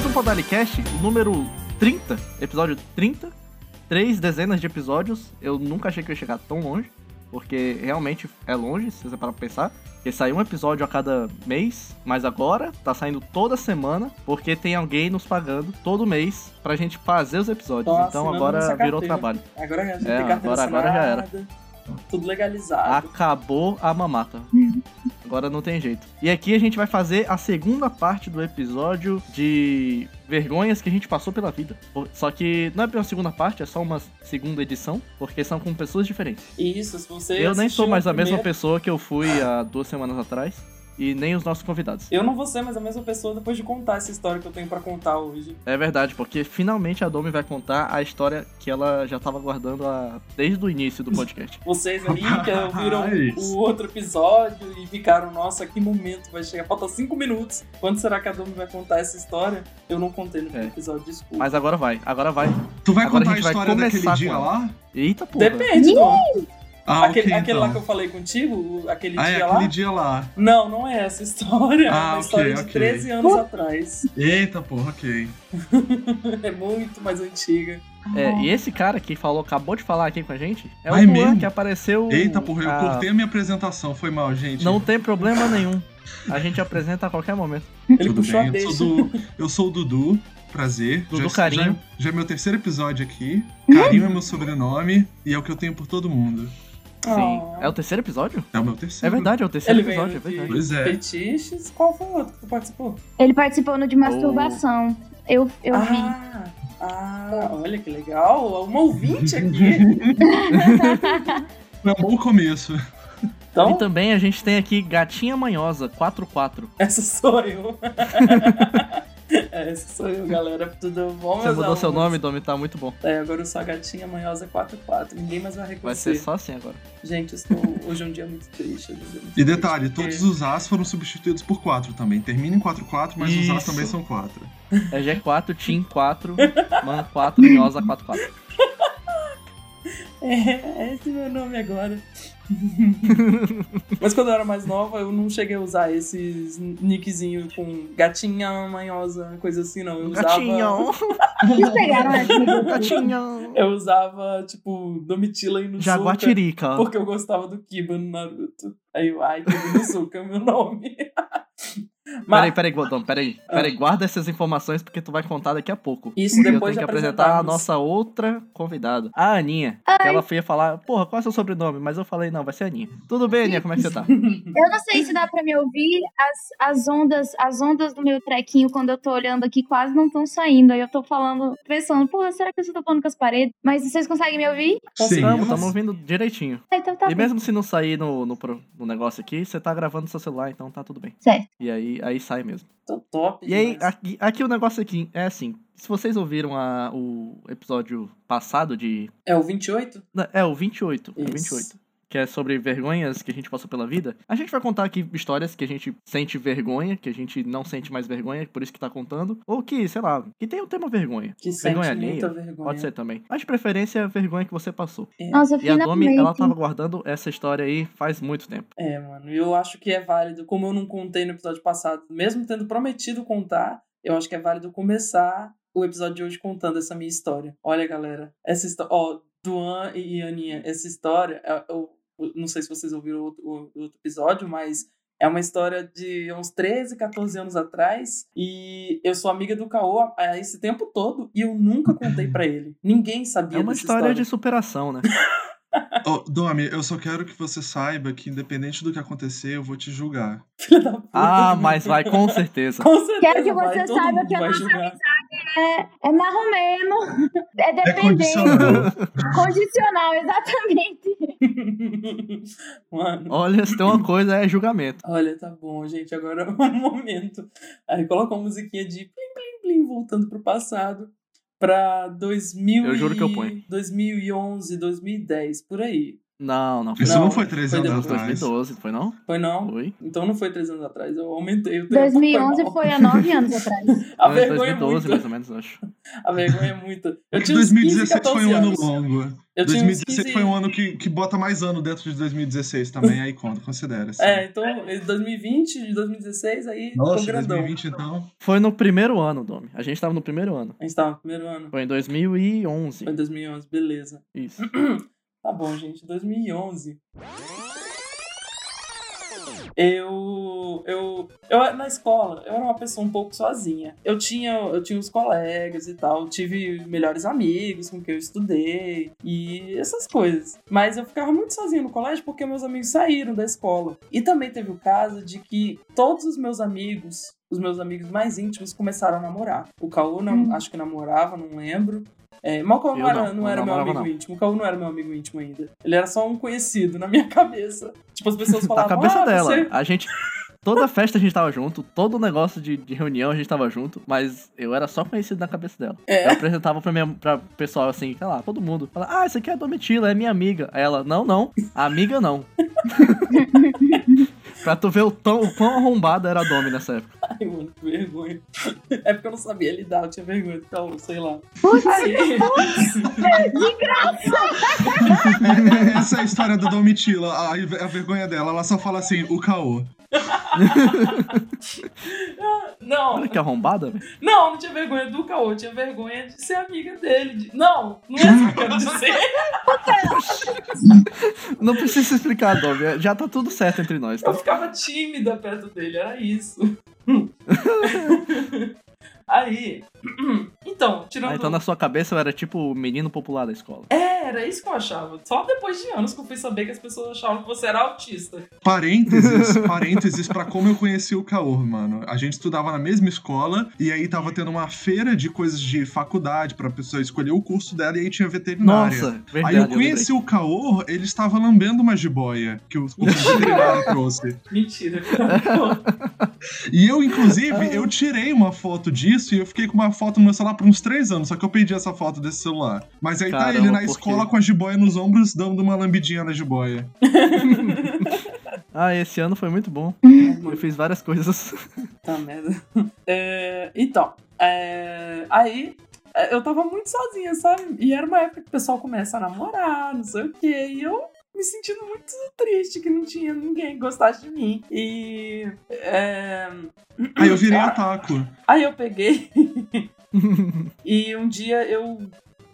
Mais um Podalicast, o número 30, episódio 30. Três dezenas de episódios. Eu nunca achei que eu ia chegar tão longe, porque realmente é longe, se você parar pra pensar. Porque sai um episódio a cada mês, mas agora tá saindo toda semana, porque tem alguém nos pagando todo mês pra gente fazer os episódios. Então agora virou trabalho. Agora já É, agora- agora já era. Tudo legalizado. Acabou a mamata. Agora não tem jeito. E aqui a gente vai fazer a segunda parte do episódio de vergonhas que a gente passou pela vida. Só que não é uma segunda parte, é só uma segunda edição, porque são com pessoas diferentes. Isso, se você Eu nem sou mais a mesma primeiro- pessoa que eu fui há duas semanas atrás. E nem os nossos convidados. Eu não vou ser mais a mesma pessoa depois de contar essa história que eu tenho pra contar hoje. É verdade, porque finalmente a Domi vai contar a história que ela já tava guardando a... desde o início do podcast. Vocês ali que ouviram o outro episódio e ficaram, nossa, que momento vai chegar. Falta cinco minutos. Quando será que a Domi vai contar essa história? Eu não contei no É. episódio, desculpa. Mas agora vai, agora vai. Tu vai Agora a contar a, vai história daquele dia lá? Eita porra. Depende, Dom. Ah, aquele ok, aquele então. lá que eu falei contigo, aquele Ah, é dia aquele lá? dia lá. Não, não é essa história. é Ah, uma ok, história de ok. 13 anos atrás. Eita, porra, ok. É muito mais antiga. É, e esse cara que falou, acabou de falar aqui com a gente, é o é Luan, mesmo? que apareceu. Eita, porra, eu a- cortei a minha apresentação, foi mal, gente. Não tem problema nenhum. A gente apresenta a qualquer momento. Ele Tudo puxou a bem, eu deixa. sou, do, eu sou o Dudu, prazer. Dudu já, Carinho. Já, já é meu terceiro episódio aqui. Carinho é meu sobrenome e é o que eu tenho por todo mundo. Sim. Ah. É o terceiro episódio? É o meu terceiro. É verdade, é o terceiro Ele veio episódio, é de verdade. Pois é. fetiches. Qual foi o outro que participou? Ele participou no de masturbação. Eu, eu vi. ah, ah, olha que legal. Uma ouvinte aqui. Foi um bom começo. Então, E também a gente tem aqui Gatinha Manhosa, 44. essa sou eu. essa sou eu, galera. Tudo bom, Você meus mudou seu alunos? nome, Domi, tá muito bom. É, agora eu sou a gatinha manhosa 44. Ninguém mais vai Vai reconhecer. ser só assim agora. Gente, eu estou... hoje é um dia muito triste. é um dia muito E triste, detalhe, porque- todos os As foram substituídos por 4 também. Termina em 4-4, mas os As Isso. também são 4. É G4, Team 4, Man 4, Minhosa 44. É, esse é meu nome agora. Mas quando eu era mais nova, eu não cheguei a usar esses nickzinhos com gatinha manhosa, coisa assim, não. Eu usava. Gatinho! Essa? Gatinho! Eu usava, tipo, Domitila Inuzuka. Jaguatirica. Porque eu gostava do Kiba no Naruto. Aí eu, ai, Kiba Inuzuka é meu nome. Peraí, peraí, Godão, peraí. Peraí, guarda essas informações porque tu vai contar daqui a pouco. Isso Porque eu depois tenho que apresentar a nossa outra convidada, a Aninha. Que ela ia falar, porra, qual é o seu sobrenome? Mas eu falei, não, vai ser Aninha. Tudo bem, Aninha, como é que você tá? Eu não sei se dá pra me ouvir. As, as ondas as ondas do meu trequinho, quando eu tô olhando aqui, quase não estão saindo. Aí eu tô falando, pensando, porra, será que eu tô falando com as paredes? Mas vocês conseguem me ouvir? Sim. Estamos, estamos ouvindo direitinho. Ah, então tá E bom. mesmo se não sair no, no, no negócio aqui, você tá gravando no seu celular, então tá tudo bem. Certo. E aí, aí sai mesmo. Tô top. E aí, aqui, aqui o negócio aqui é assim. Se vocês ouviram a- o episódio passado de. É o 28? É, o 28. É o Isso. 28. Que é sobre vergonhas que a gente passou pela vida. A gente vai contar aqui histórias que a gente sente vergonha, que a gente não sente mais vergonha, por isso que tá contando. Ou que, sei lá, que tem o tema vergonha. Que Vergonha sente muita alheia? vergonha. Pode ser também. Mas de preferência, a vergonha que você passou. É. Nossa, E a Domi, ela tava guardando essa história aí faz muito tempo. É, mano, eu acho que é válido, como eu não contei no episódio passado, mesmo tendo prometido contar, eu acho que é válido começar o episódio de hoje contando essa minha história. Olha, galera, essa história, ó, Duan e Aninha, essa história, é- eu não sei se vocês ouviram o outro, episódio, mas é uma história de uns 13, 14 anos atrás, e eu sou amiga do Caô há esse tempo todo, e eu nunca contei pra ele. Ninguém sabia É uma dessa história de superação, né? Ô, Domi, eu só quero que você saiba que, independente do que acontecer, eu vou te julgar. Filha da puta. Ah, mas vai, com certeza. Com certeza Quero que vai, você todo saiba que a vai nossa julgar. É, é marromeno. É É dependente. condicional. Condicional, exatamente. Mano, Olha, se tem uma coisa, é julgamento. olha, tá bom, gente. Agora é um momento. Aí coloca uma musiquinha de plim, plim, plim, voltando pro passado. Pra 2000 Eu juro que eu ponho. 2011, 2010, por aí. Não, não foi. Isso não, Não, foi três foi anos depois, atrás. 2012, foi não? Foi não? Foi. Então não foi três anos atrás, eu aumentei o tempo. 2011 mal. foi há nove anos atrás. A Foi vergonha é 2012, muito. mais ou menos, acho. A vergonha é muito. Eu É que tinha uns 15, 2017 foi 14 um ano longo. Eu tinha uns 2016 15 foi um ano que, que bota mais ano dentro de 2016 também, aí conta, considera. assim. É, então, em 2020, de 2016, aí Nossa, grandão. 2020 então. Foi no primeiro ano, Domi. A gente tava no primeiro ano. A gente tava no primeiro ano. Foi em 2011. Foi em 2011, beleza. Isso. Tá bom, gente. 2011. Eu, eu, eu, na escola, eu era uma pessoa um pouco sozinha. Eu tinha, eu tinha os colegas e tal, tive melhores amigos com quem eu estudei e essas coisas. Mas eu ficava muito sozinha no colégio porque meus amigos saíram da escola. E também teve o caso de que todos os meus amigos, os meus amigos mais íntimos, começaram a namorar. O Caô, não, Hum. acho que namorava, não lembro. É, Caô não era, não, não não era meu amigo não. íntimo. O Caô não era meu amigo íntimo ainda. Ele era só um conhecido na minha cabeça. Tipo, as pessoas Na falavam. cabeça ah, dela. Você... A gente. Toda festa a gente tava junto, todo negócio de, de reunião a gente tava junto, mas eu era só conhecido na cabeça dela. É. Eu apresentava pra, minha, pra pessoal assim, sei lá, todo mundo. Fala, ah, essa aqui é a Domitila, é minha amiga. Aí ela, não, não, amiga não. pra tu ver o, tão, o quão arrombada era a Domi nessa época. Ai, mano, que vergonha. É porque eu não sabia lidar, eu tinha vergonha do Caô, sei lá. Putz. É, é, essa é a história da Domitila, a, a vergonha dela. Ela só fala assim, o caô. Não, Olha que arrombada, não, não tinha vergonha do Caô, tinha vergonha de ser amiga dele. de- Não, não é isso que eu quero dizer. Não precisa explicar, Domi. Já tá tudo certo entre nós, tá? Eu ficava tímida perto dele, era isso. Aí. Então, tirando. Ah, então na sua cabeça eu era tipo o menino popular da escola. É, era isso que eu achava. Só depois de anos que eu fui saber que as pessoas achavam que você era autista. Parênteses, parênteses pra como eu conheci o Caô, mano. A gente estudava na mesma escola e aí tava tendo uma feira de coisas de faculdade pra pessoa escolher o curso dela e aí tinha veterinária. Nossa, verdade. Aí eu conheci o Caô, ele estava lambendo uma jiboia que o, o veterinário trouxe. Mentira, cara. E eu, inclusive, eu tirei uma foto disso e eu fiquei com uma foto no meu celular por uns três anos, só que eu perdi essa foto desse celular. Mas aí tá Caramba, ele na escola com a jiboia nos ombros, dando uma lambidinha na jiboia. Ah, esse ano foi muito bom. Eu fiz várias coisas. Tá merda. É, então, é, aí é, eu tava muito sozinha, sabe? E era uma época que o pessoal começa a namorar, não sei o quê. E eu me sentindo muito triste que não tinha ninguém que gostasse de mim. E. é, Aí eu virei ataco. Aí eu peguei e um dia eu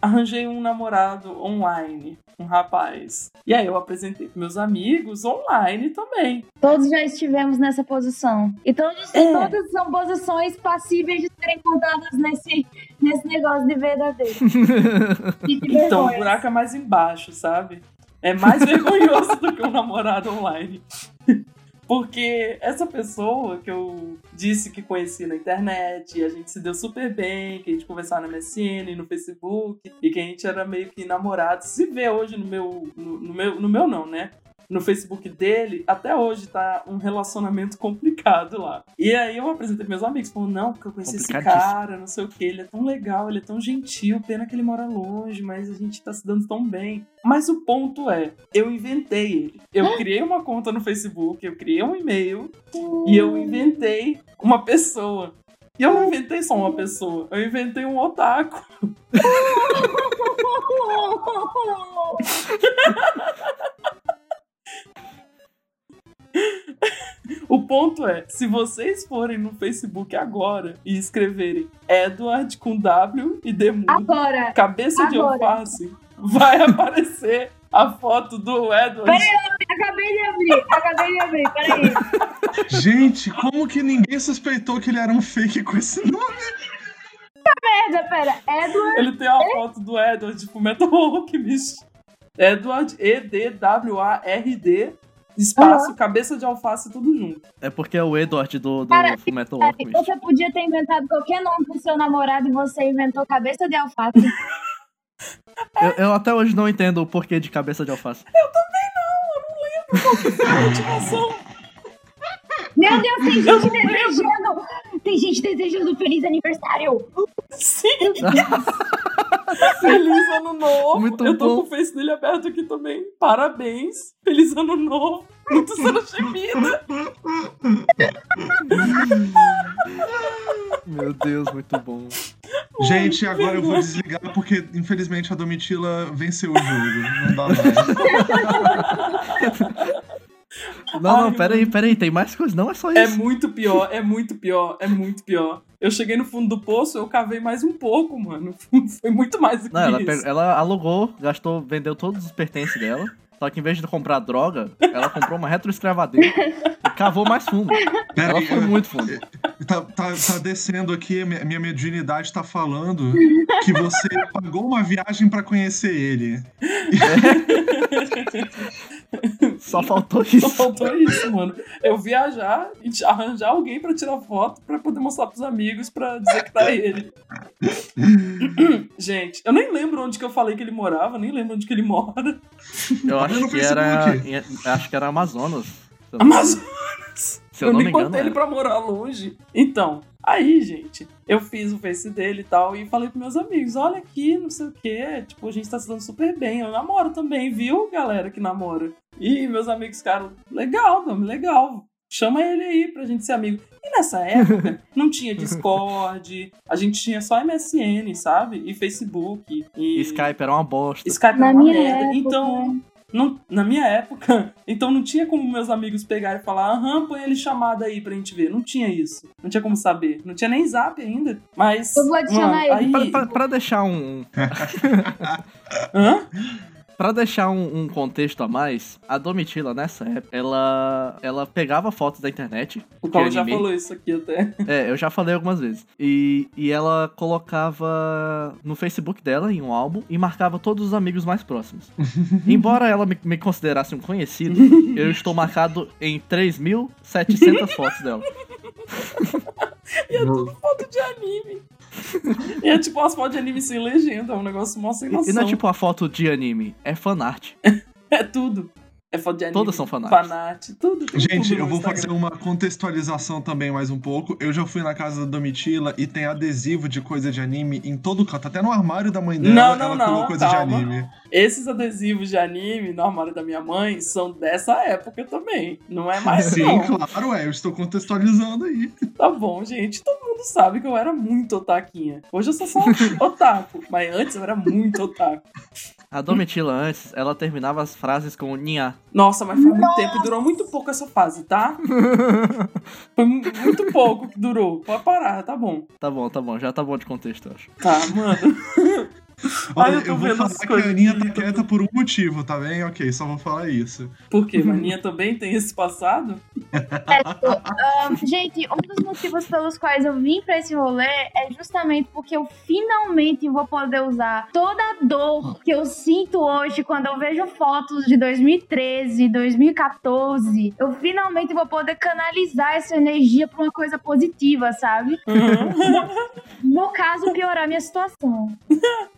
arranjei um namorado online, um rapaz. E aí eu apresentei pros meus amigos online também. todos já estivemos nessa posição. E todos, É. todas são posições passíveis de serem contadas nesse, nesse negócio de verdadeiro. De Então o buraco é mais embaixo, sabe? É mais vergonhoso do que um namorado online. Porque essa pessoa que eu disse que conheci na internet, a gente se deu super bem, que a gente conversava na MSN, no Facebook, e que a gente era meio que namorados, se vê hoje no meu. No, no meu, no meu não, né? No Facebook dele, até hoje tá um relacionamento complicado lá. E aí eu apresentei pros meus amigos, falou, não, porque eu conheci esse cara, não sei o que, ele é tão legal, ele é tão gentil, pena que ele mora longe, mas a gente tá se dando tão bem. Mas o ponto é, eu inventei ele. Eu criei uma conta no Facebook, eu criei um e-mail e eu inventei uma pessoa. E eu não inventei só uma pessoa, eu inventei um otaku. O ponto é, se vocês forem no Facebook agora e escreverem Edward com W e D mudo, Agora, cabeça de Agora. alface, vai aparecer a foto do Edward. acabei de abrir, acabei de abrir, peraí. Gente, como que ninguém suspeitou que ele era um fake com esse nome? Merda, pera. Edward, Ele tem a foto do Edward de Fullmetal Alchemist. Edward, E-D-W-A-R-D, espaço, cabeça de alface, tudo junto. É porque é o Edward do, do Cara, Fullmetal peraí, Alchemist. você podia ter inventado qualquer nome pro seu namorado e você inventou cabeça de alface. Eu, eu até hoje não entendo o porquê de cabeça de alface. Motivação. Meu Deus, tem Eu gente não lembro. desejando. Tem gente desejando feliz aniversário. Sim. Feliz ano novo. Muito eu tô bom. com o face dele aberto aqui também. Parabéns. Feliz ano novo. Muito vida. Meu Deus, muito bom. Gente, agora eu vou desligar porque, infelizmente, a Domitila venceu o jogo. Não dá mais. Não, Ai, não, peraí, peraí, tem mais coisa, não é só É isso. muito pior, é muito pior, é muito pior. Eu cheguei no fundo do poço, eu cavei mais um pouco, mano. Foi muito mais do que Não, ela, isso. ela alugou, gastou, vendeu todos os pertences dela. Só que em vez de comprar droga, ela comprou uma retroescravadeira e cavou mais fundo. Pera Ela aí, foi muito fundo. tá, tá, tá descendo aqui, minha, minha mediunidade tá falando que você pagou uma viagem pra conhecer ele. Só faltou Só isso. faltou isso, mano. Eu viajar e arranjar alguém pra tirar foto pra poder mostrar pros amigos pra dizer que tá ele. Gente, eu nem lembro onde que eu falei que ele morava, nem lembro onde que ele mora. Eu acho que era. Acho que era Amazonas. Se eu, Amazonas! se eu eu não me nem engano. botei ele era. pra morar longe. Então, aí, gente, eu fiz o face dele e tal, e falei pros meus amigos: olha aqui, não sei o quê. Tipo, a gente tá se dando super bem. Eu namoro também, viu, galera que namora? E meus amigos ficaram: legal, nome legal. Chama ele aí pra gente ser amigo. E nessa época, não tinha Discord, a gente tinha só MSN, sabe? E Facebook. E Skype era uma bosta. Skype Na era uma minha merda. época, Então, não- na minha época, então não tinha como meus amigos pegarem e falar, aham, põe ele chamada aí pra gente ver. Não tinha isso. Não tinha como saber. Não tinha nem zap ainda. Mas. Eu vou adicionar mano, ele. aí. Pra, pra- pra deixar um. Hã? Pra deixar um, um contexto a mais, a Domitila, nessa época, ela, ela pegava fotos da internet. O Paulo que já falou isso aqui até. É, eu já falei algumas vezes. E, e ela colocava no Facebook dela, em um álbum, e marcava todos os amigos mais próximos. Embora ela me, me considerasse um conhecido, eu estou marcado em 3.700 fotos dela. E é tudo foto de anime. e é tipo umas fotos de anime sem legenda. É um negócio mó sem noção. E não é tipo uma foto de anime, é fanart. É tudo. É foto de anime. Todas são fanarts. Fanart, tudo. Gente, tudo eu vou Instagram. fazer uma contextualização também mais um pouco. Eu já fui na casa da Domitila e tem adesivo de coisa de anime em todo canto. Até no armário da mãe dela, Não, não, ela não, colocou coisa calma. de anime. Esses adesivos de anime no armário da minha mãe são dessa época também. Não é mais Sim, não. claro, é. Eu estou contextualizando aí. Tá bom, gente. Todo mundo sabe que eu era muito otaquinha. Hoje eu sou só otaku. Mas antes eu era muito otaku. A Domitila antes, ela terminava as frases com Nha. Nossa, mas foi muito tempo e durou muito pouco essa fase, tá? Foi mu- muito pouco que durou. Pode parar, tá bom. Tá bom, tá bom, já tá bom de contexto, eu acho. Tá, mano. Ai, Olha, eu tô eu, vou falar que a Aninha tá quieta por um motivo, tá bem? Ok, só vou falar isso. Por quê? Maninha também tem esse passado? Ah, gente, um dos motivos pelos quais eu vim pra esse rolê é justamente porque eu finalmente vou poder usar toda a dor que eu sinto hoje quando eu vejo fotos de 2013, 2014. Eu finalmente vou poder canalizar essa energia pra uma coisa positiva, sabe? Uhum. No caso, piorar minha situação.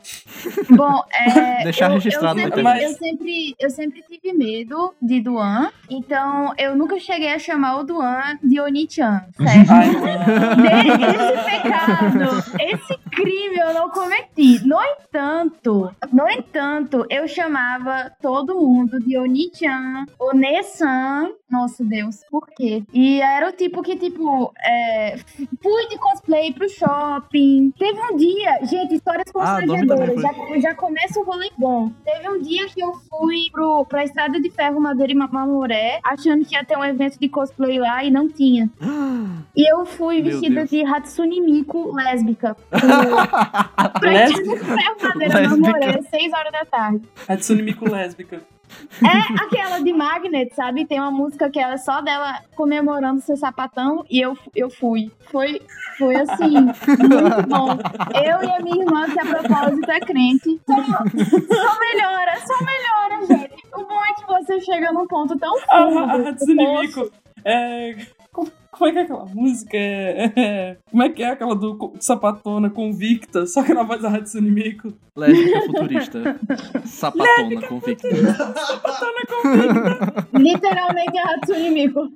Bom, é. Deixar eu, registrado eu sempre, internet. eu sempre, eu sempre tive medo de Duan, então eu nunca cheguei a chamar o Duan de Oni-chan, certo? Ai, esse pecado, esse crime eu não cometi. No entanto, no entanto, eu chamava todo mundo de Oni-chan, One-san. Nossa Deus, por quê? E era o tipo que, tipo, é, fui de cosplay pro shopping. Teve um dia, gente, histórias Ah, a Domi também constrangedoras. Já, já começa o rolê bom. Teve um dia que eu fui pro, pra Estrada de Ferro Madeira e Mamoré, achando que ia ter um evento de cosplay lá e não tinha. E eu fui Meu vestida Deus. de Hatsune Miku lésbica. Pra? Estrada de Ferro Madeira e Lésbica. Mamoré, 6 horas da tarde. Hatsune Miku lésbica. É aquela de Magnet, sabe? Tem uma música que ela é só dela comemorando seu sapatão e eu, eu fui. Foi, foi assim, muito bom. Eu e a minha irmã, que a propósito é crente, só, só melhora, só melhora, gente. O bom é que você chega num ponto tão fundo. a Hatsune Poxa, Miku. É. Como, como é que é aquela música? É, é- como é que é aquela do sapatona convicta? Só que na voz da Hatsune Miku. Lésbica futurista. Sapatona convicta. Sapatona convicta. Literalmente a Hatsune Miku.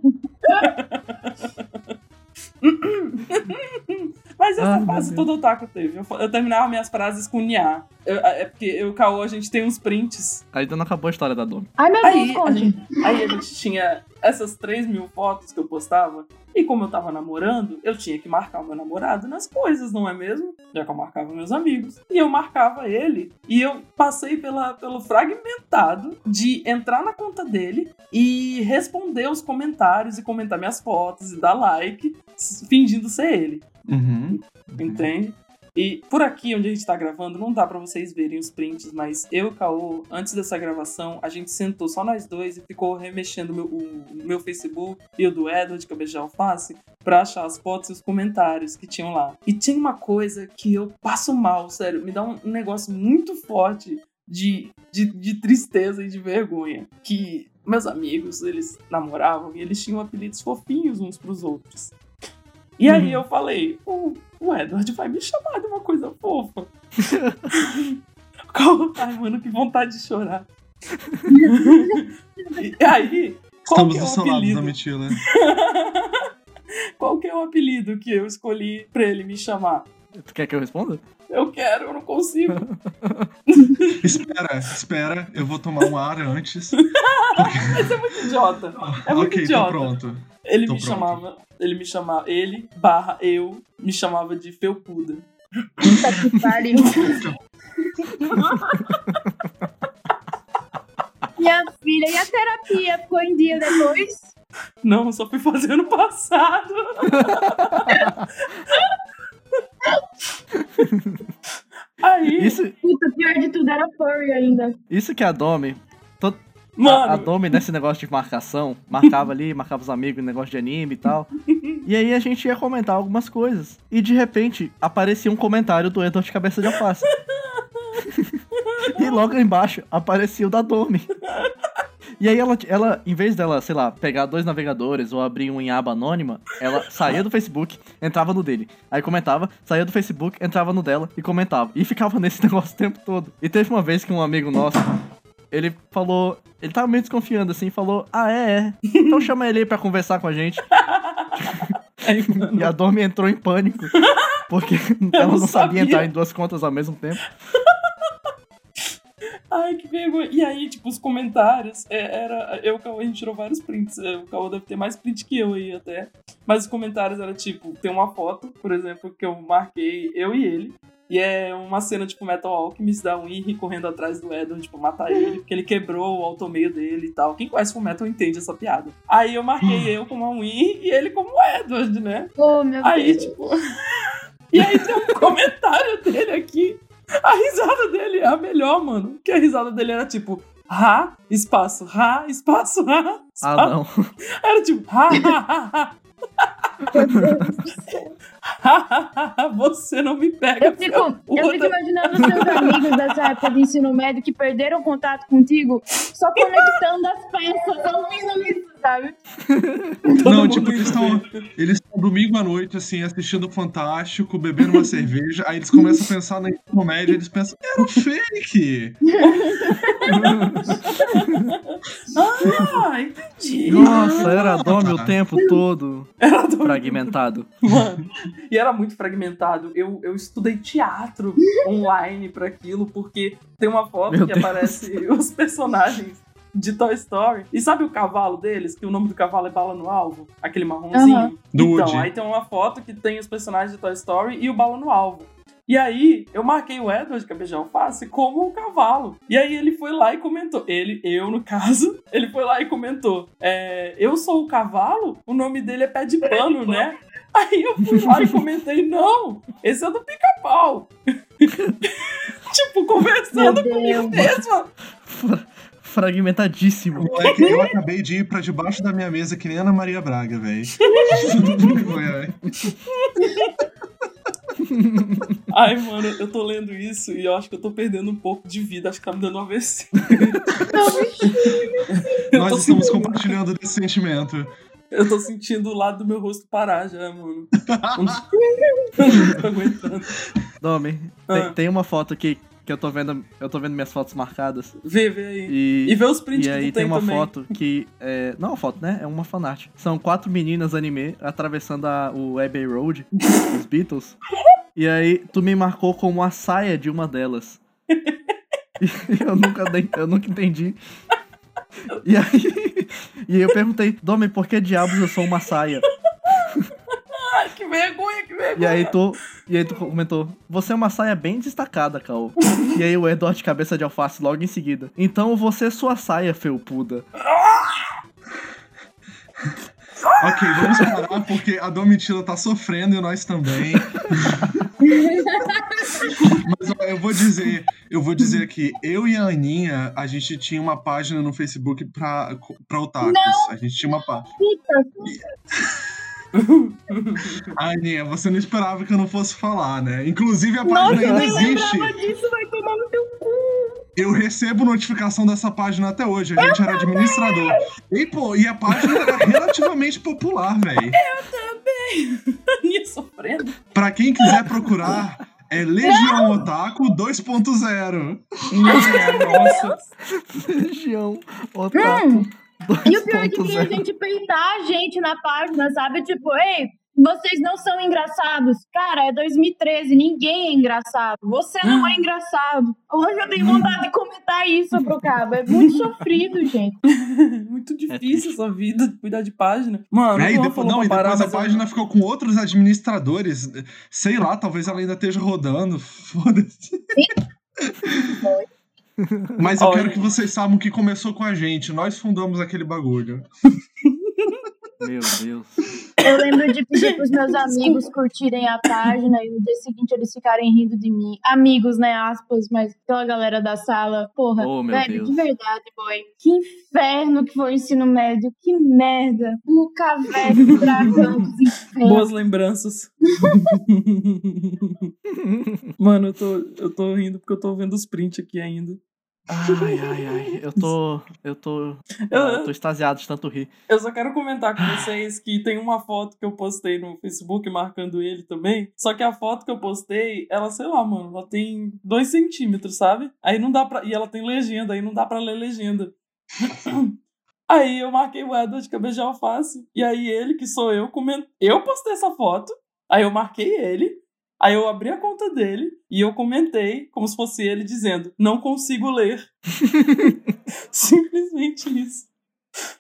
Mas essa meu fase todo otaku teve. Eu, eu terminava minhas frases com Nya. Eu- é porque eu e o Caô, a gente tem uns prints. Ainda não acabou a história da Domi. Ai, meu Aí Deus, a, conte. gente, aí a gente tinha essas 3 mil fotos que eu postava. E como eu tava namorando, eu tinha que marcar o meu namorado nas coisas, não é mesmo? Já que eu marcava meus amigos. E eu marcava ele. E eu passei pela, pelo fragmentado de entrar na conta dele e responder os comentários e comentar minhas fotos e dar like, fingindo ser ele. Uhum. Entende? E por aqui onde a gente tá gravando, não dá pra vocês verem os prints, mas eu e o Caô, antes dessa gravação, a gente sentou só nós dois e ficou remexendo o meu, o meu Facebook e o do Edward, que eu beijei alface, pra achar as fotos e os comentários que tinham lá. E tinha uma coisa que eu passo mal, sério, me dá um, um negócio muito forte de, de, de tristeza e de vergonha. Que meus amigos, eles namoravam e eles tinham apelidos fofinhos uns pros outros. E aí eu falei, o, o Edward vai me chamar de uma coisa fofa. Ai, mano, que vontade de chorar. e aí, qual Estamos que é do o seu lado, apelido? Domitila. Qual que é o apelido que eu escolhi pra ele me chamar? Tu quer que eu responda? Eu quero, eu não consigo. Espera, espera, eu vou tomar um ar antes. Mas é muito idiota. É muito ok, idiota. tô pronto. Ele Tô me pronto. chamava, ele me chamava, ele barra eu me chamava de felpuda. Puta que pariu. Minha filha, e a terapia ficou em dia depois? Não, só fui fazer ano passado. Aí, Isso, Puta, pior de tudo era furry ainda. isso que é a Domi. A, mano, a Domi, nesse negócio de marcação, marcava ali, marcava os amigos, negócio de anime e tal. E aí a gente ia comentar algumas coisas. E de repente aparecia um comentário do Edward de cabeça de alface. e logo embaixo aparecia o da Domi. E aí ela, ela, em vez dela, sei lá, pegar dois navegadores ou abrir um em aba anônima, ela saía do Facebook, entrava no dele. Aí comentava, saía do Facebook, entrava no dela e comentava. E ficava nesse negócio o tempo todo. E teve uma vez que um amigo nosso, ele falou, ele tava meio desconfiando assim, falou, ah é, é. Então chama ele aí pra conversar com a gente. E a Domi entrou em pânico. Porque ela não, não sabia sabia. entrar em duas contas ao mesmo tempo. Ai, que vergonha. E aí, tipo, os comentários, é, era. Eu Cauê, a gente tirou vários prints. é, O Cauê deve ter mais print que eu aí até. Mas os comentários era tipo, tem uma foto, por exemplo, que eu marquei eu e ele. E é uma cena, tipo, Metal Alchemist da Winry correndo atrás do Edward, tipo, matar ele, porque ele quebrou o automeio dele e tal. Quem conhece o Metal entende essa piada. Aí eu marquei eu como a Winry e ele como o Edward, né? Oh, meu Aí, Deus. tipo. e aí tem um comentário dele aqui. A risada dele é a melhor, mano. Que a risada dele era tipo. Ha, espaço, ha, espaço, ha. Ah, espaço. não. Era tipo, ha, ha, ha, ha. Meu. Você não me pega. Eu fico, eu fico imaginando os seus amigos dessa época de ensino médio que perderam contato contigo só conectando as peças, ouvindo isso, sabe? Não, tipo, eles estão eles domingo à noite, assim, assistindo o Fantástico, bebendo uma cerveja, aí eles começam a pensar na comédia, eles pensam, era um fake! Ah, entendi. Nossa, era a Domi o tempo todo Era do- fragmentado. Mano, e era muito fragmentado. Eu, eu estudei teatro online pra aquilo, porque tem uma foto Meu que Deus. aparece os personagens de Toy Story. E sabe o cavalo deles? Que o nome do cavalo é Bala no Alvo? Aquele marronzinho. Do então, Woody. aí tem uma foto que tem os personagens de Toy Story e o Bala no Alvo. E aí, eu marquei o Edward Cabeja Alface como o cavalo. E aí ele foi lá e comentou. Ele, eu no caso, ele foi lá e comentou. é, eu sou o cavalo? O nome dele é pé de pano, né? Aí eu fui lá e comentei, não, esse é do pica-pau. tipo, conversando comigo mesma. Fra- Fragmentadíssimo. Moleque, eu acabei de ir pra debaixo da minha mesa que nem Ana Maria Braga, velho. Ai, mano, eu tô lendo isso e eu acho que eu tô perdendo um pouco de vida. Acho que tá me dando um AVC. Nós estamos compartilhando desse sentimento. Eu tô sentindo o lado do meu rosto parar já, mano. Não tô aguentando. Domi, tem, Ah. tem uma foto aqui que eu tô vendo. Eu tô vendo minhas fotos marcadas. Vê, vê aí. E, E vê os prints e aí tem tem uma também. foto que. É, não é uma foto, né? É uma fanart. São quatro meninas anime atravessando a, o Abbey Road, os Beatles. E aí tu me marcou como a saia de uma delas. E eu nunca, eu nunca entendi. E aí, e aí eu perguntei, Domi, por que diabos eu sou uma saia? Ai, que vergonha, que vergonha. E aí tu, e aí tu comentou, você é uma saia bem destacada, Caô. E aí o Eduardo de cabeça de alface logo em seguida. Então você é sua saia, felpuda. Ok, vamos parar porque a Domitila tá sofrendo e nós também. Mas ó, eu vou dizer, eu vou dizer aqui, eu e a Aninha, a gente tinha uma página no Facebook pra, pra otakus. A gente tinha uma página. Aninha, você não esperava que eu não fosse falar, né? Inclusive a página Nossa, eu ainda existe. lembrava disso, vai tomar no teu. Eu recebo notificação dessa página até hoje. A gente era administrador. E, pô, e a página era relativamente popular, velho. Aninha sofrendo. Pra quem quiser procurar, é Legião Otaku 2.0. Minha nossa. Legião, otaku. Hum. E o pior é que tem 2.0. gente peitar a gente na página, sabe? Tipo, ei, vocês não são engraçados. Cara, é 2013, ninguém é engraçado. Você não é engraçado. Hoje eu tenho vontade de comentar isso pro cabo. É muito sofrido, gente. Muito difícil essa vida de cuidar de página. Mano, É, e depois, não, e parar, depois a mas eu- página ficou com outros administradores. Sei lá, talvez ela ainda esteja rodando. Foda-se. Mas eu Olha. quero que vocês saibam que começou com a gente. Nós fundamos aquele bagulho. Meu Deus. Eu lembro de pedir pros meus amigos curtirem a página e no dia seguinte eles ficarem rindo de mim. Amigos, né? Aspas, mas aquela galera da sala. Porra, Oh, meu velho, Deus. de verdade, boy. Que inferno que foi o ensino médio. Que merda. O do dragão dos infernos. Boas lembranças. Mano, eu tô, eu tô rindo porque eu tô vendo os prints aqui ainda. Ai, ai, ai. Eu tô. Eu tô. Eu- Eu tô extasiado de tanto rir. Eu só quero comentar com vocês que tem uma foto que eu postei no Facebook marcando ele também. Só que a foto que eu postei, ela, sei lá, mano, ela tem dois centímetros, sabe? Aí não dá pra. E ela tem legenda, aí não dá pra ler legenda. Aí eu marquei o Edward de cabeça de alface. E aí ele, que sou eu, coment... eu postei essa foto. Aí eu marquei ele. Aí eu abri a conta dele e eu comentei como se fosse ele dizendo: Não consigo ler. Simplesmente isso.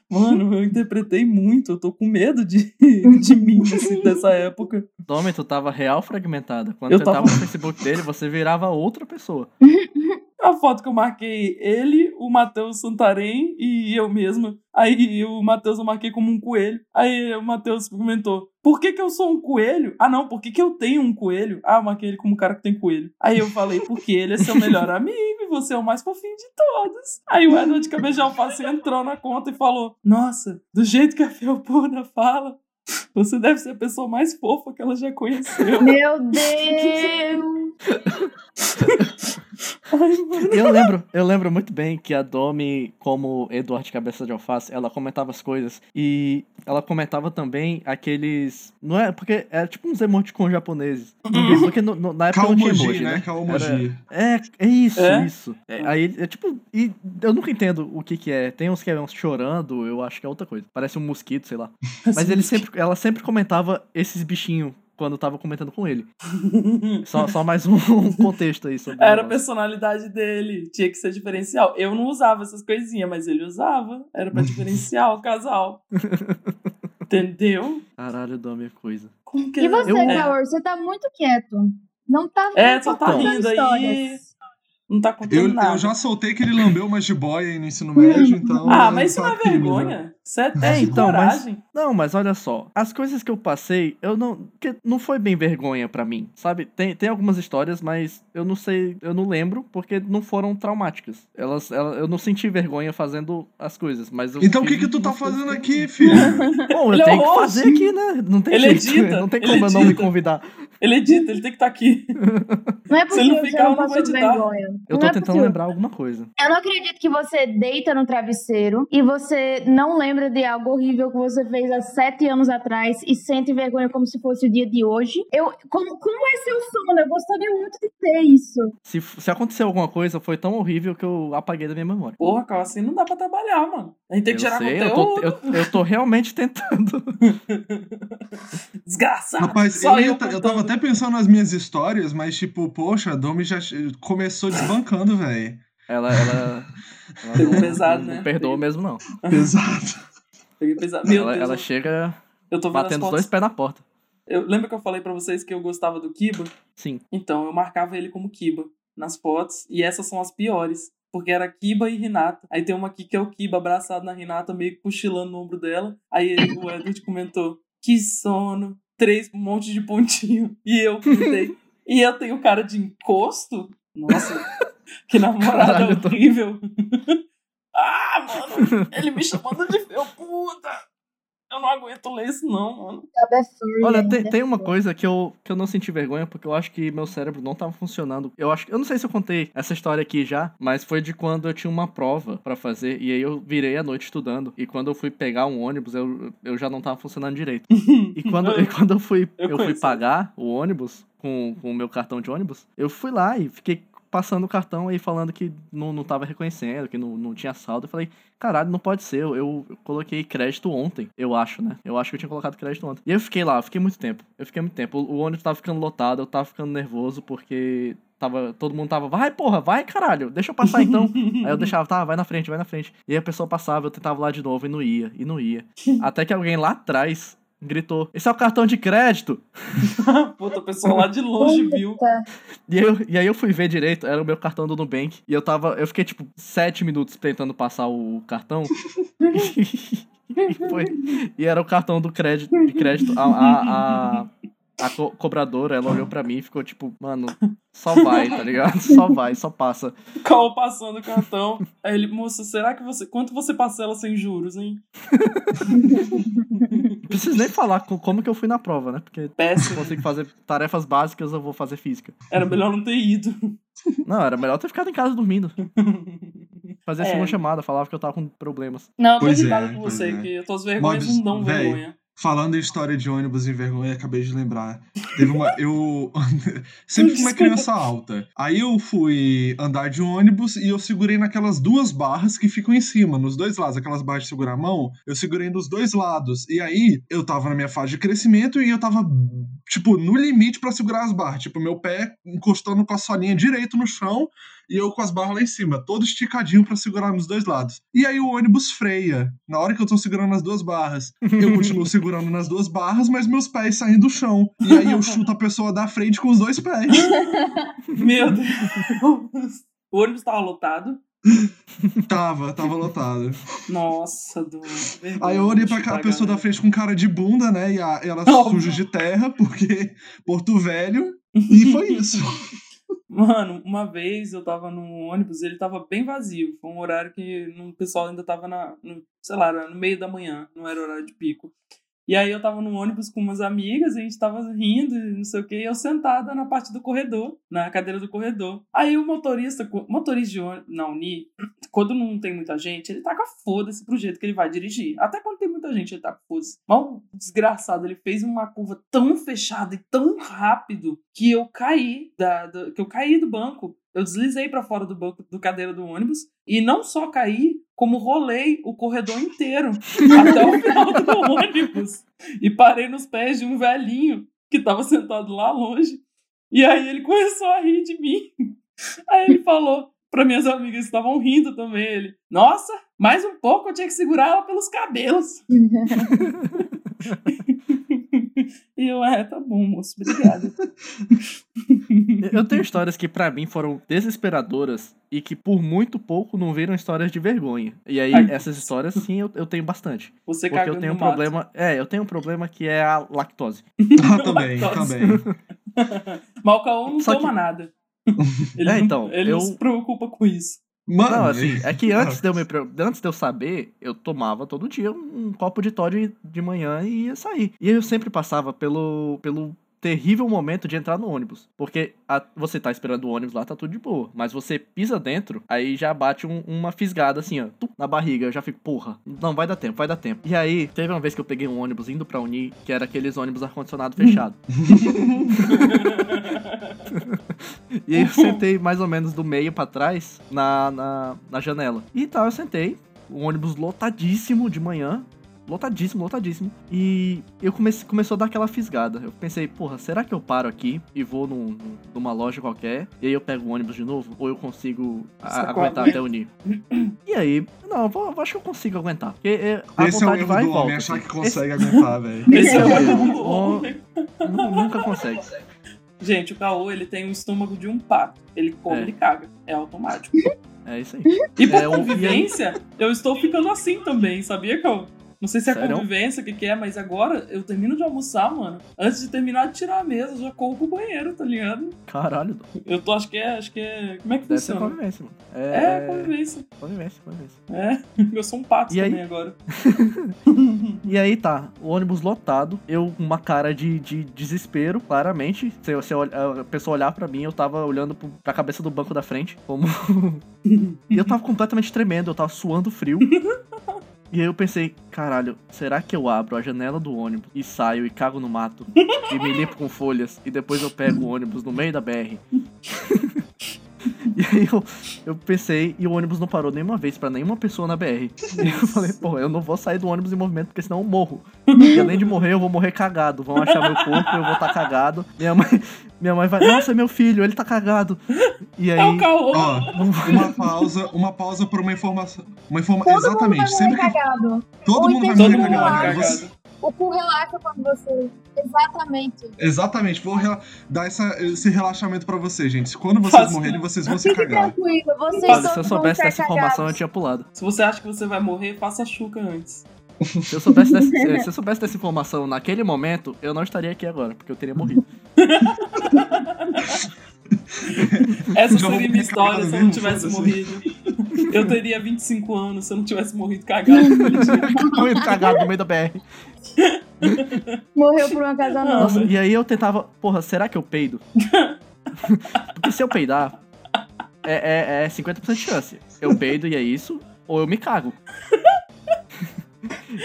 Mano, eu interpretei muito. Eu tô com medo de, de mim assim, dessa época. Domi, tu tava real fragmentada. Quando Eu você tava- tava no Facebook dele, você virava outra pessoa. A foto que eu marquei ele, o Matheus Santarém e eu mesma. Aí o Matheus eu marquei como um coelho. Aí o Matheus comentou: Por que, que eu sou um coelho? Ah, não, por que, que eu tenho um coelho? Ah, eu marquei ele como um cara que tem coelho. Aí eu falei: Porque ele é seu melhor amigo e você é o mais fofinho de todos. Aí o Edward de alface entrou na conta e falou: Nossa, do jeito que a Felpona fala, você deve ser a pessoa mais fofa que ela já conheceu. Meu Deus! Eu lembro, eu lembro muito bem que a Domi, como Eduardo de Cabeça de Alface, ela comentava as coisas e ela comentava também aqueles. Não é? Porque era tipo uns emoticons japoneses. Porque no- no- na época não tinha emoji, né? né? Kaomoji. É, é isso, É? isso. É, aí, é tipo, e eu nunca entendo o que que é. Tem uns que é uns chorando, eu acho que é outra coisa. Parece um mosquito, sei lá. Mas ele sempre, ela sempre comentava esses bichinhos quando eu tava comentando com ele. Só, só mais um, um contexto aí sobre Era a personalidade dele. Tinha que ser diferencial. Eu não usava essas coisinhas, mas ele usava. Era pra diferenciar o casal. Entendeu? Caralho, Domi é coisa. Como que E você, Eu- Kaor, você tá muito quieto. Não tá É, não só tá rindo aí. Não tá contando Eu, nada. eu já soltei que ele lambeu uma jiboia aí no ensino médio, então. Ah, eu mas isso não é vergonha. Isso é É, então, mas- coragem. Não, mas olha só. As coisas que eu passei, eu não. Que não foi bem vergonha pra mim, sabe? Tem, tem algumas histórias, mas eu não sei, eu não lembro, porque não foram traumáticas. Elas, ela- eu não senti vergonha fazendo as coisas, mas eu Então o que que tu tá coisas fazendo que- aqui, filho? Bom, eu Ele é tenho o que host. fazer aqui, né? Não tem Ele jeito. edita, não tem como eu não me edita. convidar. Ele edita, ele tem que estar aqui. Não é Se porque ele não você ficar, não eu não vou passou editar. vergonha. Eu Não tô é tentando possível. lembrar alguma coisa. Eu não acredito que você deita no travesseiro e você não lembra de algo horrível que você fez há sete anos atrás e sente vergonha como se fosse o dia de hoje. Eu, como, como é seu sono? Eu gostaria muito de ter isso. Se, se aconteceu alguma coisa, foi tão horrível que eu apaguei da minha memória. Porra, cara, assim não dá pra trabalhar, mano. A gente tem que eu gerar sei, eu tô, conteúdo. eu, eu tô realmente tentando. Desgraçado. Rapaz, Só eu, eu, eu tava até pensando nas minhas histórias, mas tipo, poxa, a Domi já começou desbancando, velho. Ela, ela Pegou não, pesado, não né? perdoa mesmo, não. Pesado. Peguei pesado. Meu ela, Deus, ela chega eu tô batendo os dois pés na porta. Eu, lembra que eu falei pra vocês que eu gostava do Kiba? Sim. Então, eu marcava ele como Kiba nas fotos. E essas são as piores. Porque era Kiba e Renata. Aí tem uma aqui que é o Kiba abraçado na Renata, meio cochilando no ombro dela. Aí ele- o Edward comentou: Que sono. Três, um monte de pontinho. E eu comentei. e eu tenho cara de encosto? Nossa, que namorada Caralho, eu tô- horrível. ah, mano, ele me chamando de felpuda. Eu não aguento ler isso, não, mano. Olha, ainda tem, tem uma coisa que eu, que eu não senti vergonha, porque eu acho que meu cérebro não tava funcionando. Eu acho eu não sei se eu contei essa história aqui já, mas foi de quando eu tinha uma prova pra fazer, e aí eu virei a noite estudando. E quando eu fui pegar um ônibus, eu, eu já não tava funcionando direito. E quando, e quando eu fui, Eu eu fui pagar o ônibus com, com o meu cartão de ônibus, eu fui lá e fiquei passando o cartão aí falando que não, não tava reconhecendo, que não, não tinha saldo. Eu falei, caralho, não pode ser. Eu, eu coloquei crédito ontem, eu acho, né? Eu acho que eu tinha colocado crédito ontem. E eu fiquei lá, eu fiquei muito tempo. Eu fiquei muito tempo. O, o ônibus tava ficando lotado, eu tava ficando nervoso porque tava, todo mundo tava, vai, porra, vai, caralho, deixa eu passar então. Aí eu deixava, tá, vai na frente, vai na frente. E aí a pessoa passava, eu tentava lá de novo e não ia, e não ia. Até que alguém lá atrás gritou: Esse é o cartão de crédito! Puta, a pessoa lá de longe viu. E, eu, e aí eu fui ver direito, era o meu cartão do Nubank. E eu tava. Eu fiquei, tipo, sete minutos tentando passar o cartão. e, foi, e era o cartão do crédito, de crédito. A, a, a, a co- cobradora, ela olhou pra mim e ficou tipo, mano, só vai, tá ligado? Só vai, só passa. Cal passando o cartão. Aí ele, moça, será que você. Quanto você parcela sem juros, hein? Não preciso nem falar co- como que eu fui na prova, né? Porque se eu Péssimo. consigo fazer tarefas básicas, eu vou fazer física. Era melhor não ter ido. Não, era melhor ter ficado em casa dormindo. Fazer É. segunda chamada, falava que eu tava com problemas. Não, eu tô Pois irritado é, com você, é. que as tuas vergonhas não dão vergonha. Falando em história de ônibus e vergonha, acabei de lembrar. Teve uma. Eu. Sempre fui uma criança alta. Aí eu fui andar de ônibus e eu segurei naquelas duas barras que ficam em cima, nos dois lados. Aquelas barras de segurar a mão, eu segurei nos dois lados. E aí eu tava na minha fase de crescimento e eu tava, tipo, no limite pra segurar as barras. Tipo, meu pé encostando com a solinha direito no chão e eu com as barras lá em cima, todo esticadinho pra segurar nos dois lados. E aí o ônibus freia. Na hora que eu tô segurando as duas barras, eu continuo segurando nas duas barras, mas meus pés saem do chão. E aí eu chuto a pessoa da frente com os dois pés. Meu Deus. O ônibus tava lotado. Tava, tava lotado. Nossa, do. Aí eu olhei pra cá, a pessoa da frente com cara de bunda, né? E a- ela Óbvio. suja de terra, porque Porto Velho. E foi isso. Mano, uma vez eu tava num ônibus ele tava bem vazio. Foi um horário que o pessoal ainda tava na. No, sei lá, no meio da manhã, não era horário de pico. E aí eu tava no ônibus com umas amigas, a gente tava rindo não sei o que, eu sentada na parte do corredor, na cadeira do corredor. Aí o motorista, motorista de ônibus, na Uni, quando não tem muita gente, ele taca foda-se pro jeito que ele vai dirigir. Até quando tem muita gente, ele taca foda-se. Mas o desgraçado, ele fez uma curva tão fechada e tão rápido que eu caí da, da- que eu caí do banco. Eu deslizei pra fora do banco do cadeira do ônibus e não só caí, como rolei o corredor inteiro até o final do ônibus e parei nos pés de um velhinho que tava sentado lá longe. E aí ele começou a rir de mim. Aí ele falou para minhas amigas que estavam rindo também ele: "Nossa, mais um pouco eu tinha que segurar ela pelos cabelos". E eu, é, tá bom, moço, obrigada. Eu tenho histórias que pra mim foram desesperadoras e que por muito pouco não viram histórias de vergonha. E aí, Ai, essas histórias sim eu, eu tenho bastante. Você Porque eu tenho um mato. problema. É, eu tenho um problema que é a lactose. Ah, também, Lactose. também. Caô não Só toma que- nada. Ele, É, não- então, ele eu- não se preocupa com isso. Mano, Não, assim, é que antes de eu, me, antes de eu saber, eu tomava todo dia um, copo de Todd de manhã e ia sair. E eu sempre passava pelo, pelo terrível momento de entrar no ônibus. Porque a- você tá esperando o ônibus lá, tá tudo de boa. Mas você pisa dentro, aí já bate um- uma fisgada assim, ó, na barriga. Eu já fico, porra, não vai dar tempo, vai dar tempo. E aí, teve uma vez que eu peguei um ônibus indo pra Uni, que era aqueles ônibus ar-condicionado fechado. E aí eu sentei mais ou menos do meio pra trás na, na, na janela. E tal, eu sentei. um ônibus lotadíssimo de manhã. Lotadíssimo, lotadíssimo. E eu comecei, começou a dar aquela fisgada. Eu pensei, porra, será que eu paro aqui e vou num- num- numa loja qualquer? E aí eu pego o ônibus de novo? Ou eu consigo a- Você aguentar aguenta? até unir? e aí, não, eu vou- eu acho que eu consigo aguentar. Porque é, a Esse é o vontade erro vai e do volta. homem, achar assim. que consegue aguentar, velho. Esse é o Esse- erro do o- homem. Nu- Nunca consegue. Gente, o Caô, ele tem o estômago de um pato. Ele come, É. ele caga. É automático. É isso aí. E por É, o- convivência, eu estou ficando assim também, sabia, Caô? Não sei se é Sério? convivência, o que, que é, mas agora eu termino de almoçar, mano. Antes de terminar de tirar a mesa, eu já corro pro banheiro, tá ligado? Caralho. Eu tô, acho que é, acho que é. Como é que deve ser funciona? convivência, mano. É, É, convivência. convivência, convivência. É, eu sou um pato E aí? também agora. E aí tá, o ônibus lotado, eu com uma cara de, de desespero, claramente. Se, se a pessoa olhar pra mim, eu tava olhando pra cabeça do banco da frente, como. e eu tava completamente tremendo, eu tava suando frio. E aí eu pensei, caralho, será que eu abro a janela do ônibus e saio e cago no mato e me limpo com folhas e depois eu pego o ônibus no meio da BR? E aí eu, eu pensei e o ônibus não parou nenhuma vez pra nenhuma pessoa na BR. E eu falei, pô, eu não vou sair do ônibus em movimento porque senão eu morro. E além de morrer, eu vou morrer cagado. Vão achar meu corpo, eu vou estar cagado. Minha mãe, minha mãe vai, nossa, é meu filho, ele tá cagado. E aí. É o Caô. Ó, uma pausa, uma pausa pra uma informação. Uma informa... Exatamente. Todo Sempre mundo vai que morrer cagado. todo mundo vai então Todo morrer mundo vai cagado. O cu relaxa quando você. Exatamente. Exatamente. Vou rela- dar essa- esse relaxamento pra vocês, gente. Quando vocês Faça. morrerem, vocês vão se Fique cagar. tranquilo, vocês Olha, se eu soubesse dessa informação, eu tinha pulado. Se você acha que você vai morrer, faça a chuca antes. Se eu soubesse dessa, se eu soubesse dessa informação naquele momento, eu não estaria aqui agora, porque eu teria morrido. Essa Já seria minha história se eu não tivesse morrido. Eu teria 25 anos se eu não tivesse morrido cagado. Morrendo cagado no meio da BR. Morreu por uma casa Nossa, nova. e aí eu tentava, porra, será que eu peido? Porque se eu peidar, é, é, é 50% de chance. Eu peido e é isso, ou eu me cago.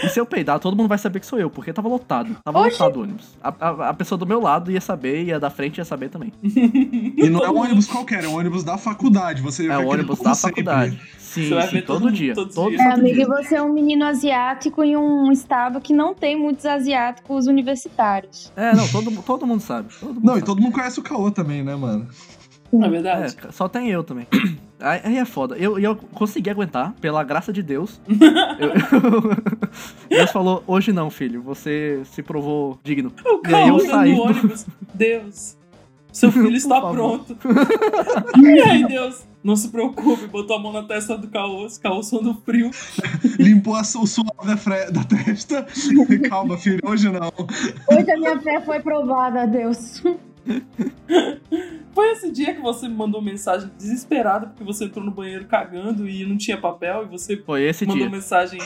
E se eu peidar, todo mundo vai saber que sou eu, porque tava lotado. Tava Oxi. lotado o ônibus. A, a- a pessoa do meu lado ia saber, e a da frente ia saber também. E não é um ônibus qualquer, é um ônibus da faculdade. Você É o ônibus da sempre. faculdade. Sim, Você vai sim, ver todo, todo- dia. todo. É, amigo, dia. e você é um menino asiático em um estado que não tem muitos asiáticos universitários. É, não, todo, todo mundo sabe. Todo mundo Não, e sabe. todo mundo conhece o Caô também, né, mano? Não é verdade? É, só tem eu também. Aí aí é foda. Eu, eu consegui aguentar, pela graça de Deus. Eu- Deus falou, hoje não, filho. Você se provou digno. O E aí eu saí no ônibus. Deus, seu filho está pronto. e aí, Deus, não se preocupe, botou a mão na testa do Caô, esse Caô suando frio. Limpou a, o suor da, fre- da testa. Calma, filho, hoje não. Hoje a minha fé foi provada, Deus. Foi esse dia que você me mandou mensagem desesperada porque você entrou no banheiro cagando e não tinha papel e você Foi esse mandou dia. mensagem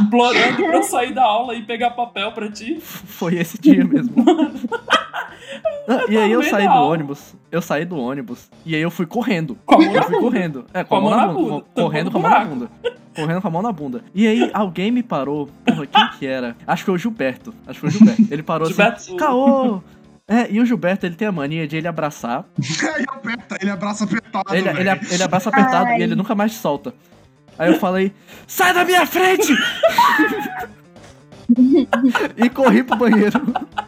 implorando pra eu sair da aula e pegar papel pra ti. Foi esse dia mesmo. E aí eu saí do aula. ônibus. Eu saí do ônibus. E aí eu fui correndo. Com a mão Eu fui bunda. correndo. É, com a mão na bunda. Correndo com a mão na bunda. Correndo com a mão na bunda. E aí alguém me parou. Porra, quem que era? Acho que foi o Gilberto. Acho que foi o Gilberto. Ele parou Gilberto, assim. Caô! É, e o Gilberto, ele tem a mania de ele abraçar. Ele aperta, ele abraça apertado. Ele, ele, ele abraça apertado Ai. e ele nunca mais solta. Aí eu falei, sai da minha frente! e corri pro banheiro.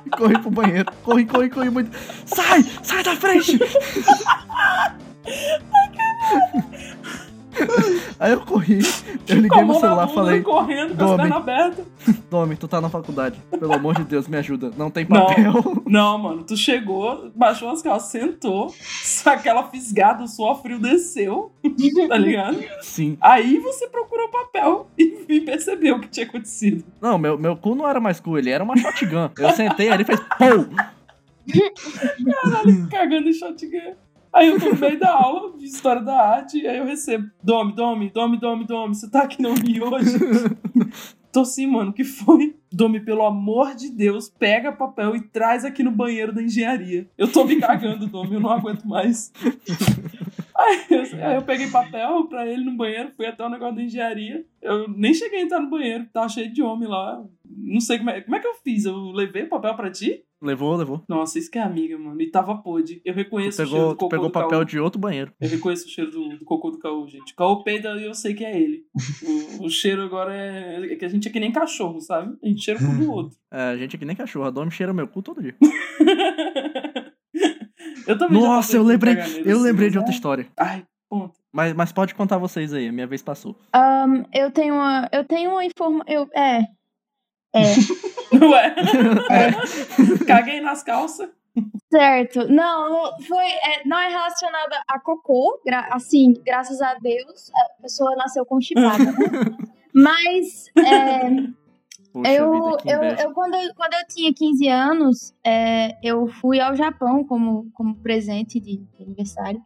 E corri pro banheiro. Corri, corri, corri muito. Sai! Sai da frente! Aí eu corri, eu liguei meu celular bunda, falei, correndo com abertas. Domi, tu tá na faculdade. Pelo amor de Deus, me ajuda. Não tem Não. papel. Não, mano, tu chegou, baixou as calças, sentou, aquela fisgada, o suor frio desceu, tá ligado? Sim. Aí você procurou papel e, e percebeu o que tinha acontecido. Não, meu, meu cu não era mais cu, ele era uma shotgun. Eu sentei ali e fez POU! Caralho, cagando em shotgun. Aí eu tô no meio da aula de História da Arte, e aí eu recebo, Domi, Domi, Domi, Domi, Domi, você tá aqui no Rio hoje? Tô sim, mano, o que foi? Domi, pelo amor de Deus, pega papel e traz aqui no banheiro da engenharia. Eu tô me cagando, Domi, eu não aguento mais. Aí eu, aí eu peguei papel pra ele no banheiro, fui até o negócio da engenharia. Eu nem cheguei a entrar no banheiro, tava cheio de homem lá. Não sei como é, como é que eu fiz. Eu levei o papel pra ti? Levou, levou. Nossa, isso que é amiga, mano. E tava podre. Eu Tu reconheço o cheiro pegou, do tu cocô pegou o do papel de outro banheiro. Eu reconheço o cheiro do, do cocô do Caô, gente. Caô peida e eu sei que é ele. O, o cheiro agora é... é que a gente é que nem cachorro, sabe? A gente cheira um do outro. É, a gente é que nem cachorro. A Domi cheira meu cu todo dia. eu também Nossa, eu lembrei, eu assim, lembrei de outra é- história. Ai, ponto. Mas, mas pode contar vocês aí, a minha vez passou. Ahn, eu tenho uma. Eu tenho uma informação. Eu, é. É. Ué. Caguei nas calças. Certo. Não, não foi, é, não é relacionada a cocô. gra- assim, graças a Deus, a pessoa nasceu constipada, né? Mas é, Poxa eu, vida, que eu, inveja. eu, quando, eu, quando eu tinha 15 anos, é, eu fui ao Japão como, como presente de, de aniversário.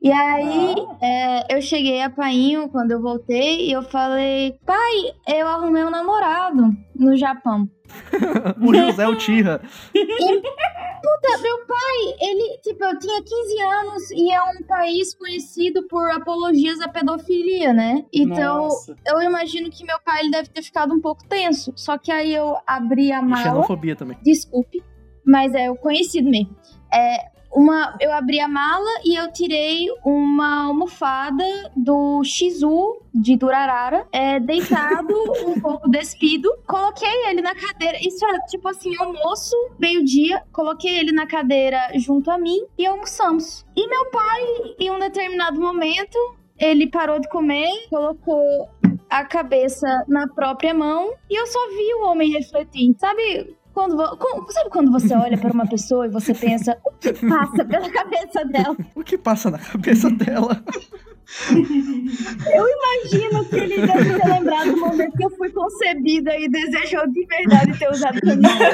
E aí, é, eu cheguei a Painho quando eu voltei e eu falei, pai, eu arrumei um namorado no Japão. O José Uchiha. Puta, meu pai, ele, tipo, eu tinha 15 anos e é um país conhecido por apologias à pedofilia, né? Então, Nossa. eu imagino que meu pai ele deve ter ficado um pouco tenso. Só que aí eu abri a E mala. xenofobia também. Desculpe, mas é o conhecido mesmo. É uma, eu abri a mala e eu tirei uma almofada do Shizu de Durarara, é, deitado, um pouco despido. Coloquei ele na cadeira. Isso é tipo assim, almoço, meio-dia. Coloquei ele na cadeira junto a mim e almoçamos. E meu pai, em um determinado momento, ele parou de comer, colocou a cabeça na própria mão e eu só vi o homem refletir. Sabe quando, sabe quando você olha para uma pessoa e você pensa o que passa pela cabeça dela? O que passa na cabeça dela? Imagino que ele deve ter lembrado do momento que eu fui concebida e desejou de verdade ter usado camisinha.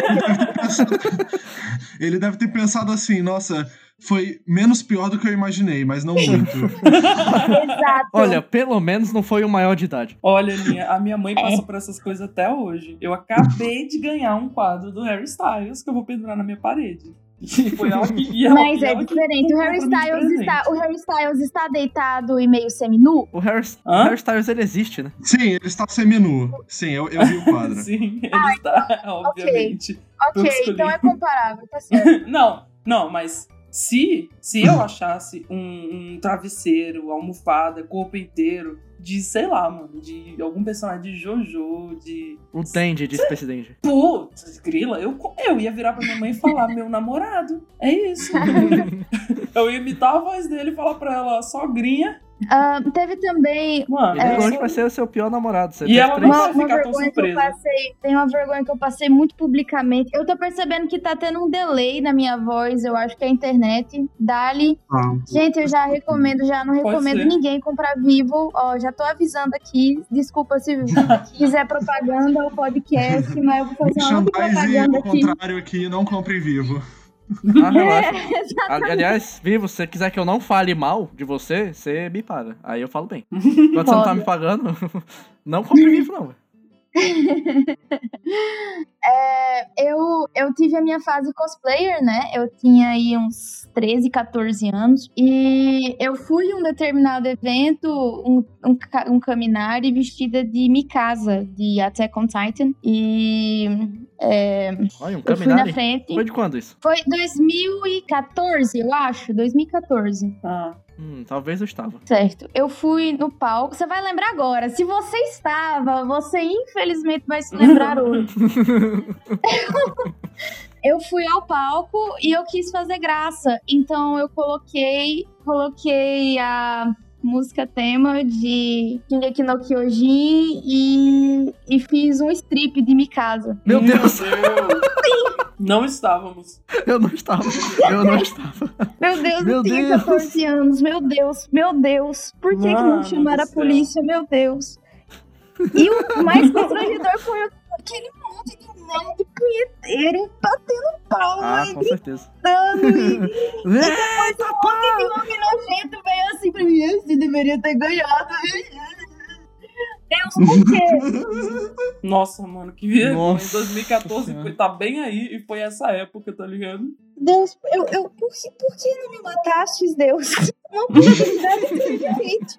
Ele deve ter pensado assim, nossa, foi menos pior do que eu imaginei, mas não muito. Exato. Olha, pelo menos não foi o maior de idade. Olha, Linha, a minha É. mãe passa por essas coisas até hoje. Eu acabei de ganhar um quadro do Harry Styles que eu vou pendurar na minha parede. Que. Ela, Mas é diferente. O Harry Styles está, o Harry Styles está deitado e meio seminu. O Harry, Hã? Harry Styles, ele existe, né? Sim, ele está seminu. Sim, eu, eu vi o quadro. Sim, ele está, obviamente. Ok, escolhi. então é comparável, tá certo. Não, não, mas se, se eu achasse um, um travesseiro, almofada, corpo inteiro, de, sei lá, mano, de algum personagem de Jojo, de. O Dandy de Space Dandy. Putz, grila, eu, eu ia virar pra minha mãe e falar, meu namorado. É isso. eu ia imitar a voz dele e falar pra ela, sogrinha. Ah, teve também Mano, É, hoje vai ser o seu pior namorado. Você E ela três. não uma, vai uma ficar tão vergonha que eu surpresa. passei. Tem uma vergonha que eu passei muito publicamente. Eu tô percebendo que tá tendo um delay na minha voz. Eu acho que é a internet. Dali. Ah, Gente, eu já recomendo, já não recomendo ser. ninguém comprar vivo. Ó, já tô avisando aqui. Desculpa se quiser propaganda ou podcast, mas eu vou fazer uma propaganda ao aqui. contrário aqui, não compre vivo. Ah, relaxa. É, Ali- Aliás, Vivo, se você quiser que eu não fale mal de você, você me paga. Aí eu falo bem. Quando você não tá me pagando, não compre vivo, não. É, eu, eu tive a minha fase cosplayer, né? Eu tinha aí uns 13, 14 anos. E eu fui um determinado evento, um, um, um caminhar vestida de Mikasa, de Attack on Titan. E é, Olha, um eu fui na frente. Foi de quando isso? Foi 2014, eu acho. 2014. Ah, Hum, talvez eu estava. Certo. Eu fui no palco. Você vai lembrar agora. Se você estava, você infelizmente vai se lembrar hoje. eu fui ao palco e eu quis fazer graça. Então eu coloquei, coloquei a música tema de Shingeki no Kyojin e, e fiz um strip de Mikasa. Meu Deus, Não estávamos. eu não estava. Eu não estava. Meu Deus, Meu eu tinha Deus. 14 anos. Meu Deus, meu Deus. Por que, que não Mano chamaram a polícia? Meu Deus. E o mais constrangedor foi aquele monte de nerd punheteiro batendo palma Ah, e com certeza. gritando. E É, depois um monte de homem nojento veio assim pra mim. Você deveria ter ganhado. Deus, por quê? Nossa, mano, que vergonha. Nossa 2014 Senhora. foi, tá bem aí e foi essa época, tá ligado? Deus, eu, eu, por, que, por que não me matastes, Deus? Uma oportunidade inteligente.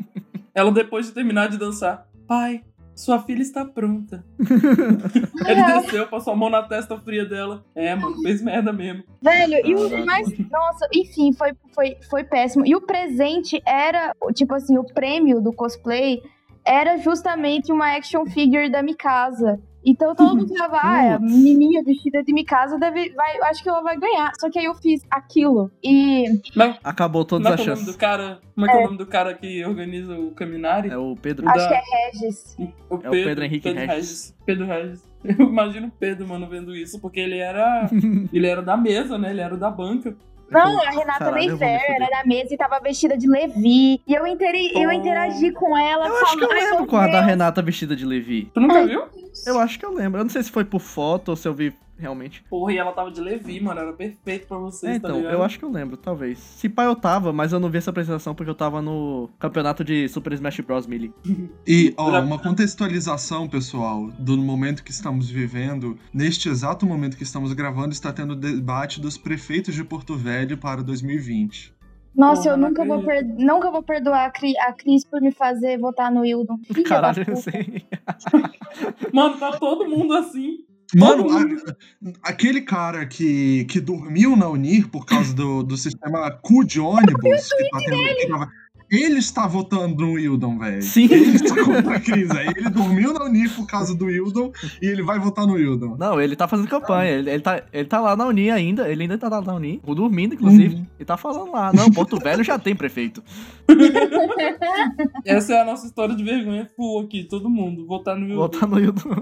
Ela, depois de terminar de dançar, pai, sua filha está pronta. Ele desceu, passou a mão na testa fria dela. É, mano, fez merda mesmo. Velho, e o mais. Nossa, enfim, foi, foi, foi péssimo. E o presente era, tipo assim, o prêmio do cosplay era justamente uma action figure da Mikasa. Então todo mundo tava, ah, a menininha vestida de Mikasa deve, vai, eu acho que ela vai ganhar. Só que aí eu fiz aquilo. E Mas Acabou todas como é as é nome chances. do cara? Como é que é o nome do cara que organiza o Caminari? É o Pedro. Acho da- que é Regis. O É o Pedro Henrique Pedro Regis. Pedro Regis. Eu imagino o Pedro, mano, vendo isso, porque ele era. ele era da mesa, né? Ele era da banca. Não, a Renata eu Mayfair era da mesa e tava vestida de Levi. E eu, interi eu Oh. interagi com ela Eu acho que eu falando, "Ai, lembro com a da Deus." Renata vestida de Levi. Tu nunca viu? Eu acho que eu lembro. Eu não sei se foi por foto ou se eu vi realmente. Porra, e ela tava de Levi, mano. Era perfeito pra vocês, É, tá então, ligado? eu acho que eu lembro, talvez. Se pá, eu tava, mas eu não vi essa apresentação porque eu tava no campeonato de Super Smash Bros. Melee. E, ó, uma contextualização, pessoal, do momento que estamos vivendo. Neste exato momento que estamos gravando, está tendo o debate dos prefeitos de Porto Velho para 2020. Nossa, Porra, eu nunca vou, per- nunca vou perdoar a, Cri- a Cris por me fazer votar no Wildon. Filha Caralho, eu sei. Mano, tá todo mundo assim. Mano, a- aquele cara que, que dormiu na Unir por causa do, do sistema Q de ônibus que tá tendo. que tava- ele está votando no Wildon, velho. Sim. Ele está contra a Cris. Aí ele dormiu na Unir por causa do Wildon e ele vai votar no Wildon. Não, ele tá fazendo campanha. Ele, ele, tá, ele tá lá na Uni ainda. Ele ainda tá lá na Uni. Dormindo, inclusive. Uhum. E tá falando lá. Não, Porto Velho já tem prefeito. Essa é a nossa história de vergonha full aqui, todo mundo. Votar no YouTube. Voltar no YouTube.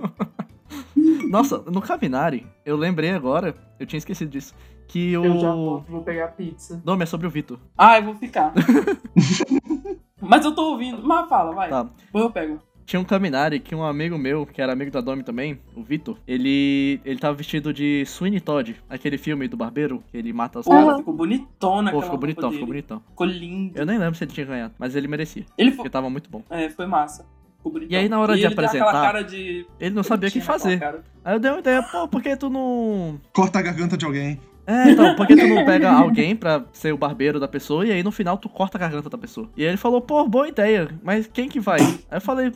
Nossa, no Caminari, eu lembrei agora, eu tinha esquecido disso, que o Eu já volto, vou pegar pizza. nome é sobre o Vitor. Ah, eu vou ficar. Mas eu tô ouvindo. Mas fala, vai. Tá. Depois eu pego. Tinha um Caminari que um amigo meu, que era amigo da Domi também, o Vitor, ele ele tava vestido de Sweeney Todd, aquele filme do barbeiro, que ele mata os Pô, caras. ficou bonitona Pô, ficou bonitão, dele. ficou bonitão. Ficou lindo. Eu nem lembro se ele tinha ganhado, mas ele merecia, Ele foi... porque tava muito bom. É, foi massa. Ficou bonitão. E aí, na hora E de ele apresentar, aquela cara de... Ele não sabia o que fazer. Aí eu dei uma ideia, pô, por que tu não Corta a garganta de alguém. É, então, por que tu não pega alguém pra ser o barbeiro da pessoa e aí no final tu corta a garganta da pessoa? E aí ele falou, pô, boa ideia, mas quem que vai? Aí eu falei,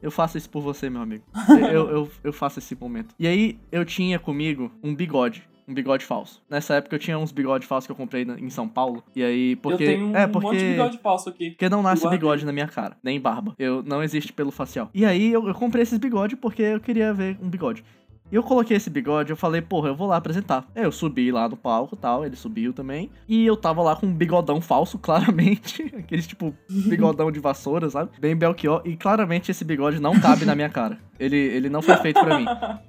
eu faço isso por você, meu amigo. Eu, eu, eu faço esse momento. E aí eu tinha comigo um bigode. Um bigode falso. Nessa época eu tinha uns bigode falsos que eu comprei em São Paulo. E aí, porque. eu tenho um é, monte de porque. bigode falso aqui. Porque não nasce a bigode na minha cara, nem barba. Eu não existe pelo facial. E aí eu, eu comprei esses bigode porque eu queria ver um bigode. E eu coloquei esse bigode, eu falei, porra, eu vou lá apresentar. Aí Eu subi lá no palco tal, ele subiu também. E eu tava lá com um bigodão falso, claramente. Aqueles tipo bigodão de vassoura, sabe? Bem Belchior. E claramente esse bigode não cabe na minha cara. Ele, ele não foi feito pra mim.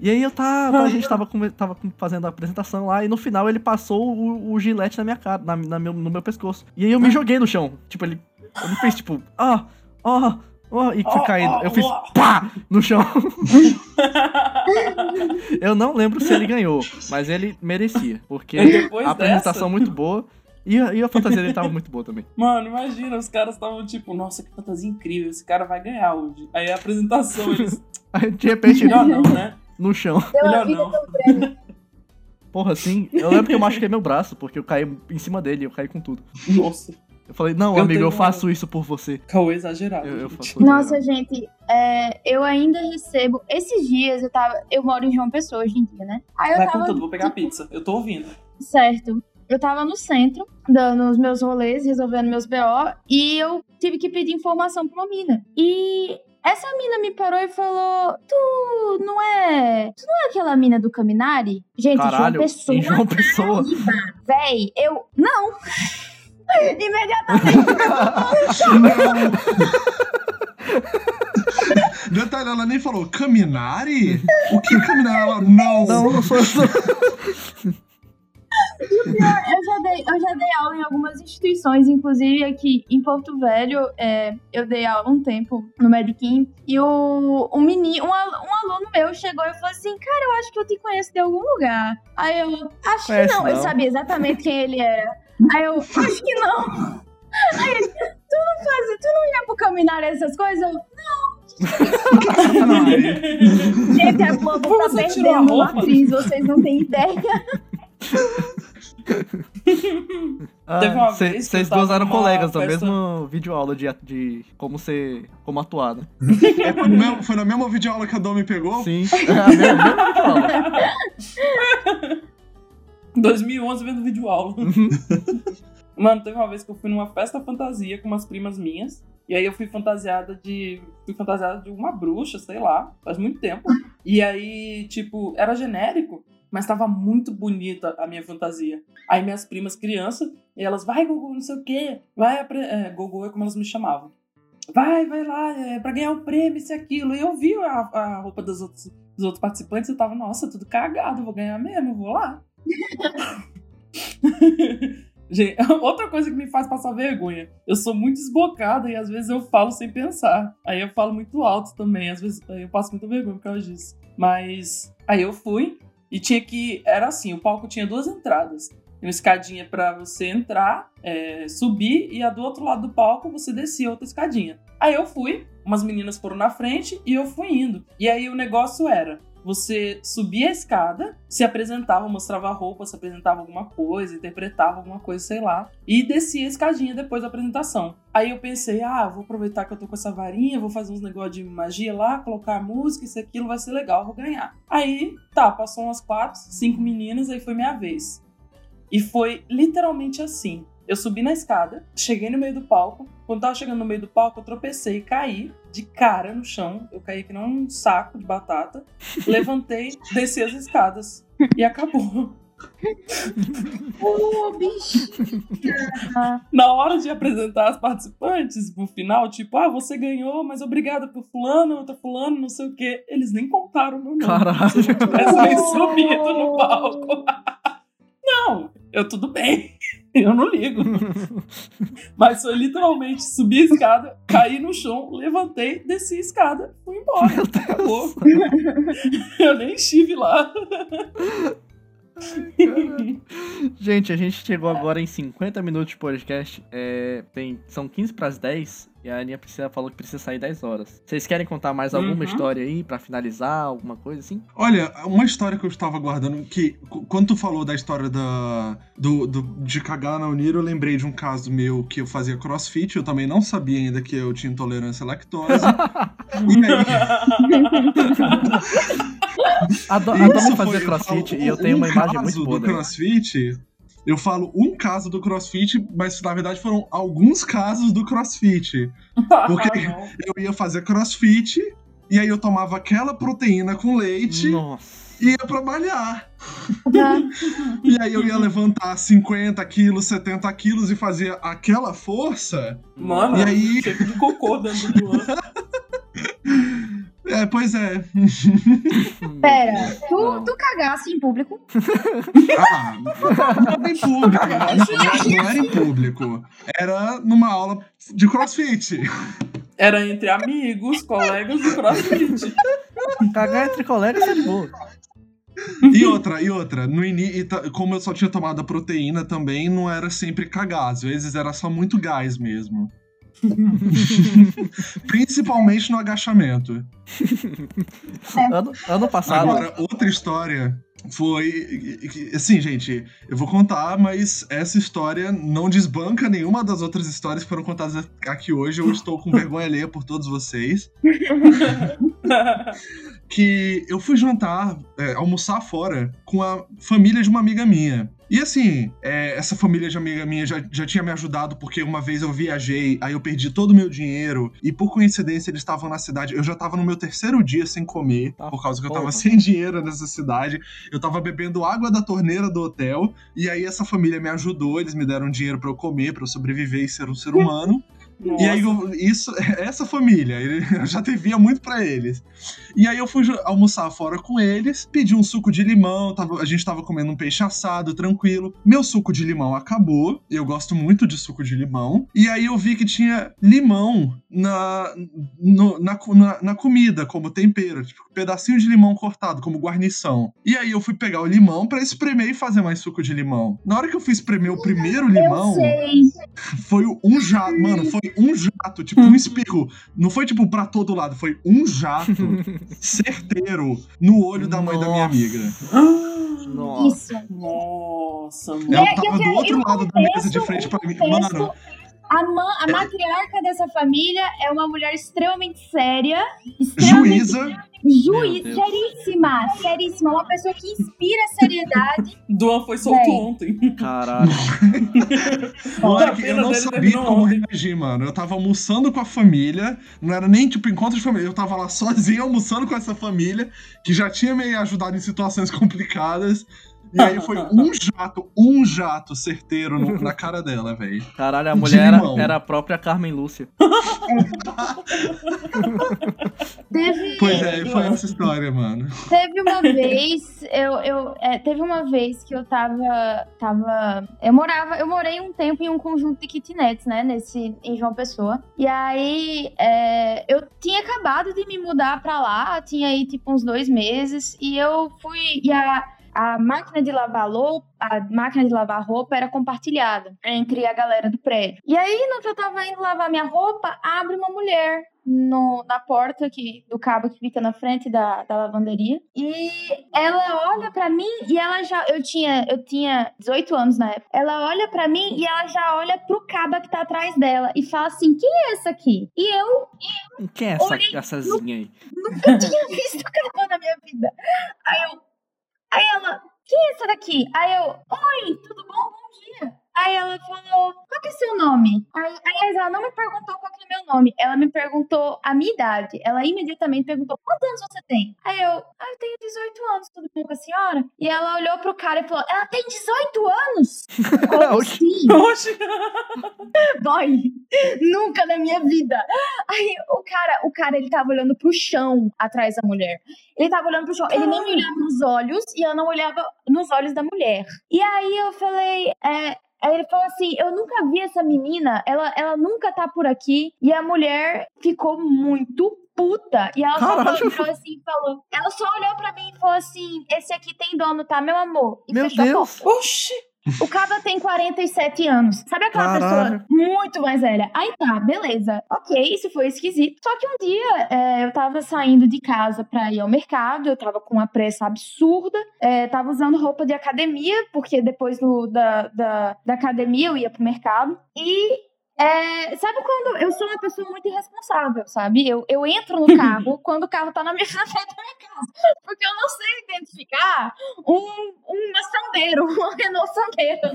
E aí eu tava, a gente tava, come- tava com- fazendo a apresentação lá, e no final ele passou o, o gilete na minha cara, na, na meu, no meu pescoço. E aí eu me joguei no chão. Tipo, ele. Ele fez tipo, ó, ó, ó, e fui Ó, caindo. ó, Eu fiz ó. pá no chão. Eu não lembro se ele ganhou, mas ele merecia. Porque depois a apresentação dessa? muito boa. E a, e a fantasia dele tava muito boa também. Mano, imagina, os caras estavam tipo, nossa, que fantasia incrível, esse cara vai ganhar hoje. Aí a apresentação, eles. Aí, de repente, Melhor não, né? no chão. Melhor não. Porra, assim. Eu lembro que eu machuquei meu braço, porque eu caí em cima dele, eu caí com tudo. Nossa, Eu falei, não, Eu amigo, eu uma- faço isso por você. Cauê exagerado. Eu, eu gente. Nossa, gente, é, eu ainda recebo. Esses dias eu tava. Eu moro em João Pessoa hoje em dia, né? Aí eu Vai tava. com tudo, vou pegar pizza. Eu tô ouvindo. Certo. Eu tava no centro, dando os meus rolês, resolvendo meus BO, e eu tive que pedir informação pra uma mina. E essa mina me parou e falou: Tu não é. Tu não é aquela mina do Caminari? Gente, Caralho, João Pessoa. João Pessoa. Véi, eu. Não! Imediatamente. Detalhe, ela nem falou Caminari? O que Caminari? Ela, não. Não, não eu. Eu já, dei, eu já dei aula em algumas instituições, inclusive aqui em Porto Velho, é, eu dei aula um tempo no Medicam, e o, um menino, um, al- um aluno meu chegou e falou assim, cara, eu acho que eu te conheço de algum lugar. Aí eu, acho Conhece que não, eu não. sabia exatamente quem ele era. Aí eu, acho que não. Aí ele, tu não faz, tu não ia pro caminhar essas coisas? Eu, Caminari. gente, a Globo tá Você tirou a perdendo uma atriz, vocês não têm ideia. Ah, Teve uma cê- vez que eu Vocês duas eram colegas da festa- mesma videoaula de, de como ser. como atuar, né? É, foi, no mesmo- foi na mesma videoaula que a Dom me pegou? Sim. É a mesma, mesma videoaula. 2011 vendo vídeo aula. Uhum. Mano, teve uma vez que eu fui numa festa fantasia com umas primas minhas. E aí eu fui fantasiada de. Fui fantasiada de uma bruxa, sei lá, faz muito tempo. E aí, tipo, era genérico, mas tava muito bonita a minha fantasia. Aí minhas primas crianças, elas, vai, Gogo, não sei o quê. Vai, é, Gogo é como elas me chamavam. Vai, vai lá, é, pra ganhar o prêmio, isso e aquilo. E eu vi a, a roupa dos outros, dos outros participantes e eu tava, nossa, tudo cagado, vou ganhar mesmo, vou lá. Gente, outra coisa que me faz passar vergonha. Eu sou muito desbocada e às vezes eu falo sem pensar. Aí eu falo muito alto também. Às vezes eu passo muita vergonha por causa disso. Mas aí eu fui e tinha que. Era assim: o palco tinha duas entradas. Uma escadinha pra você entrar, é, subir, e a do outro lado do palco você descia outra escadinha. Aí eu fui, umas meninas foram na frente e eu fui indo. E aí o negócio era: você subia a escada, se apresentava, mostrava a roupa, se apresentava alguma coisa, interpretava alguma coisa, sei lá, e descia a escadinha depois da apresentação. Aí eu pensei, ah, vou aproveitar que eu tô com essa varinha, vou fazer uns negócios de magia lá, colocar música, isso aquilo vai ser legal, vou ganhar. Aí, tá, passou umas quatro, cinco meninas, aí foi minha vez. E foi literalmente assim. Eu subi na escada, cheguei no meio do palco. Quando tava chegando no meio do palco, eu tropecei e caí de cara no chão. Eu caí que nem um saco de batata. Levantei, desci as escadas. E acabou. Ô, bicho. Na hora de apresentar as participantes, no final, tipo, ah, você ganhou, mas obrigada por fulano, outra fulano, não sei o quê. Eles nem contaram meu nome. Caralho. Se eu não tivesse nem subido no palco. Não, eu tudo bem. Eu não ligo. Mas foi literalmente subir a escada, caí no chão, levantei, desci a escada, fui embora. Acabou. Eu nem estive lá. Gente, a gente chegou agora em 50 minutos de podcast. É, tem, são 15 para as 10 e a Aninha precisa, falou que precisa sair 10 horas. Vocês querem contar mais alguma Uhum. história aí pra finalizar? Alguma coisa assim? Olha, uma história que eu estava guardando, que qu- quando tu falou da história da, do, do- de cagar na Unir, eu lembrei de um caso meu que eu fazia crossfit, eu também não sabia ainda que eu tinha intolerância à lactose. e aí, Adoro, adoro foi- fazer crossfit falo e eu tenho um uma imagem caso muito boa do crossfit. Eu falo um caso do crossfit, mas na verdade foram alguns casos do crossfit. Porque- Ah. Eu ia fazer crossfit, e aí eu tomava aquela proteína com leite Nossa. e ia pra malhar. E aí eu ia levantar 50 quilos, 70 quilos e fazia aquela força. Mano, E aí- cheio de cocô dentro do ano. É, pois é. Pera, tu, tu cagasse em público? Ah, não era em público. Não, não era em público. Era numa aula de crossfit. Era entre amigos, colegas do crossfit. Cagar entre colegas é de boa. E outra, e outra, no ini, e ta- como eu só tinha tomado a proteína também, não era sempre cagar, às vezes era só muito gás mesmo. Principalmente no agachamento. Ano, ano passado. Agora, outra história foi. Assim, gente, eu vou contar, mas essa história não desbanca nenhuma das outras histórias que foram contadas aqui hoje. Eu estou com vergonha alheia por todos vocês. que eu fui jantar, é, almoçar fora com a família de uma amiga minha. E assim, é, essa família de amiga minha já, já tinha me ajudado porque uma vez eu viajei, aí eu perdi todo o meu dinheiro e por coincidência eles estavam na cidade. Eu já tava no meu terceiro dia sem comer, Tá por causa que eu porra. tava sem dinheiro nessa cidade. Eu tava bebendo água da torneira do hotel e aí essa família me ajudou, eles me deram dinheiro pra eu comer, pra eu sobreviver e ser um ser humano. E aí, eu- isso, essa família, eu já devia muito pra eles. E aí eu fui almoçar fora com eles, pedi um suco de limão, tava- a gente tava comendo um peixe assado, tranquilo. Meu suco de limão acabou, eu gosto muito de suco de limão. E aí eu vi que tinha limão na, no- na, na, na comida, como tempero, tipo, um pedacinho de limão cortado, como guarnição. E aí eu fui pegar o limão pra espremer e fazer mais suco de limão. Na hora que eu fui espremer o primeiro limão, foi um jato, mano, foi um jato, tipo um espirro. Não foi tipo pra todo lado, foi um jato certeiro no olho da mãe da minha Nossa. amiga. Nossa. Isso. Nossa, mano. Ela tava do outro lado da mesa de frente pra mim. Mano, A, ma- a matriarca dessa família é uma mulher extremamente séria, extremamente juíza. juiz, seríssima, seríssima, uma pessoa que inspira seriedade. Duan foi solto ontem. Caralho. Moleque, a eu não sabia como ontem. reagir, mano. Eu tava almoçando com a família, não era nem tipo encontro de família, eu tava lá sozinho almoçando com essa família, que já tinha me ajudado em situações complicadas. E aí foi um jato, um jato certeiro no- na cara dela, velho. Caralho, a De mulher era, era a própria Carmen Lúcia. Teve, Pois é, foi essa história, mano. teve uma vez, eu, eu é, teve uma vez que eu tava, tava, eu morava, eu morei um tempo em um conjunto de kitnets, né, nesse em João Pessoa. E aí é, eu tinha acabado de me mudar pra lá, tinha aí tipo uns dois meses e eu fui e a a máquina de lavar louça, a máquina de lavar roupa era compartilhada entre a galera do prédio. E aí, no que eu tava indo lavar minha roupa, abre uma mulher no- na porta que, do cabo que fica na frente da, da lavanderia. E ela olha pra mim e ela já. Eu tinha, eu tinha 18 anos na época. Ela olha pra mim e ela já olha pro cabo que tá atrás dela e fala assim: quem é essa aqui? E eu Quem é essa, Olhei essazinha aí? nunca tinha visto cabo na minha vida. Aí eu. Aí ela, quem é essa daqui? Aí eu, oi, tudo bom? Bom dia. Aí ela falou, qual que é seu nome? Aí, aliás, ela não me perguntou qual que é meu nome. Ela me perguntou a minha idade. Ela imediatamente perguntou, quantos anos você tem? Aí eu, ah, eu tenho 18 anos, tudo bem com a senhora? E ela olhou pro cara e falou, ela tem 18 anos? Como Oxi. assim? Oxe. Boy, nunca na minha vida. Aí o cara, o cara, ele tava olhando pro chão atrás da mulher. Ele tava olhando pro chão, ele nem me olhava nos olhos e eu não olhava nos olhos da mulher. E aí eu falei, é, Aí ele falou assim: Eu nunca vi essa menina, ela, ela nunca tá por aqui. E a mulher ficou muito puta. E ela só Caralho. falou, assim e falou: Ela só olhou pra mim e falou assim: Esse aqui tem dono, tá, meu amor? E Meu Deus. Oxi. O cara tem 47 anos. Sabe aquela Caralho. pessoa muito mais velha? Aí tá, beleza. Ok, isso foi esquisito. Só que um dia é, eu tava saindo de casa pra ir ao mercado, eu tava com uma pressa absurda, é, tava usando roupa de academia, porque depois do- da, da, da academia eu ia pro mercado. E. é, sabe quando eu sou uma pessoa muito irresponsável, sabe? Eu, eu entro no carro quando o carro tá na minha frente da minha casa. Porque eu não sei identificar um, um maçandeiro, um Renault Sandero.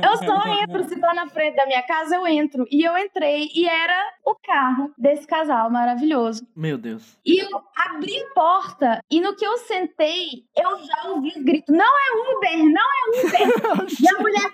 Eu só entro, se tá na frente da minha casa, eu entro. E eu entrei e era o carro desse casal maravilhoso. Meu Deus. E eu abri a porta e no que eu sentei, eu já ouvi os gritos: não é Uber, não é Uber. e a mulher,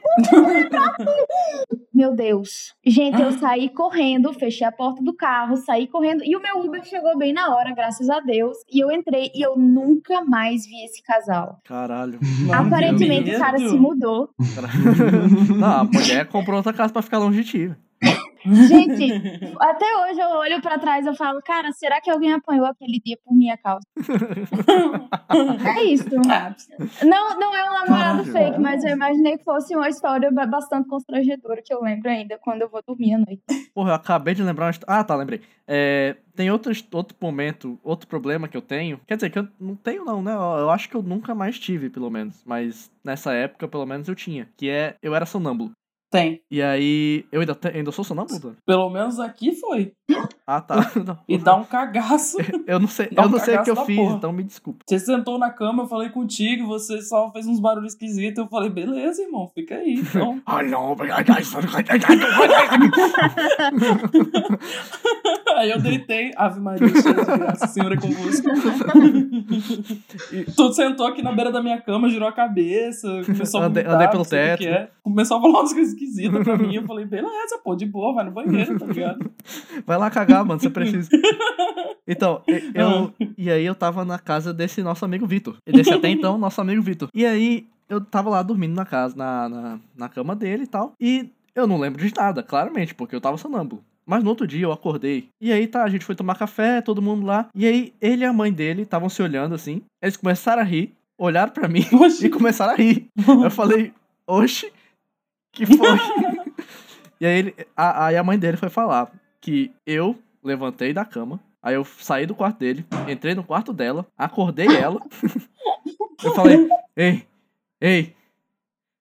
meu Deus. Gente, eu saí correndo, fechei a porta do carro, saí correndo e o meu Uber chegou bem na hora, graças a Deus. E eu entrei e eu nunca mais vi esse casal. Caralho. Mano, Aparentemente o cara se mudou. Não, a mulher comprou outra casa pra ficar longe de ti. Gente, até hoje eu olho pra trás e falo, cara, será que alguém apanhou aquele dia por minha causa? é isso. Não, não é um namorado Caralho. fake, mas eu imaginei que fosse uma história ba- bastante constrangedora que eu lembro ainda quando eu vou dormir à noite. Porra, eu acabei de lembrar uma história. Ah, tá, lembrei. É, tem outro, outro momento, outro problema que eu tenho. Quer dizer, que eu não tenho, não, né? Eu acho que eu nunca mais tive, pelo menos. Mas nessa época, pelo menos, eu tinha. Que é, eu era sonâmbulo. Tem. E aí. Eu ainda, te- ainda sou sonâmbulo? Pelo menos aqui foi. Ah, tá. Não. E dá um cagaço. Eu não sei, Dá eu um não sei o que eu fiz, porra. então me desculpa. Você sentou na cama, eu falei contigo, você só fez uns barulhos esquisitos. Eu falei, beleza, irmão, fica aí. Então, aí eu deitei. Ave Maria, cheia de graça, Senhor é convosco. E tu sentou aqui na beira da minha cama, girou a cabeça, começou a Andei- vomitar, andei pelo teto. que é. Começou a falar umas coisas esquisitas pra mim. Eu falei, beleza, pô, de boa, vai no banheiro, tá ligado? Vai lá cagar, mano, você precisa. Então, eu. Ah. E aí eu tava na casa desse nosso amigo Vitor. E desse até então, nosso amigo Vitor. E aí eu tava lá dormindo na casa, na, na, na cama dele e tal. E eu não lembro de nada, claramente, porque eu tava sonâmbulo. Mas no outro dia eu acordei. E aí tá, a gente foi tomar café, todo mundo lá. E aí ele e a mãe dele estavam se olhando assim. Eles começaram a rir, olharam pra mim Oxi. e começaram a rir. Eu falei, oxe, que foi? e aí, ele, a, aí a mãe dele foi falar que eu levantei da cama, aí eu saí do quarto dele, entrei no quarto dela, acordei ela. eu falei, ei, ei,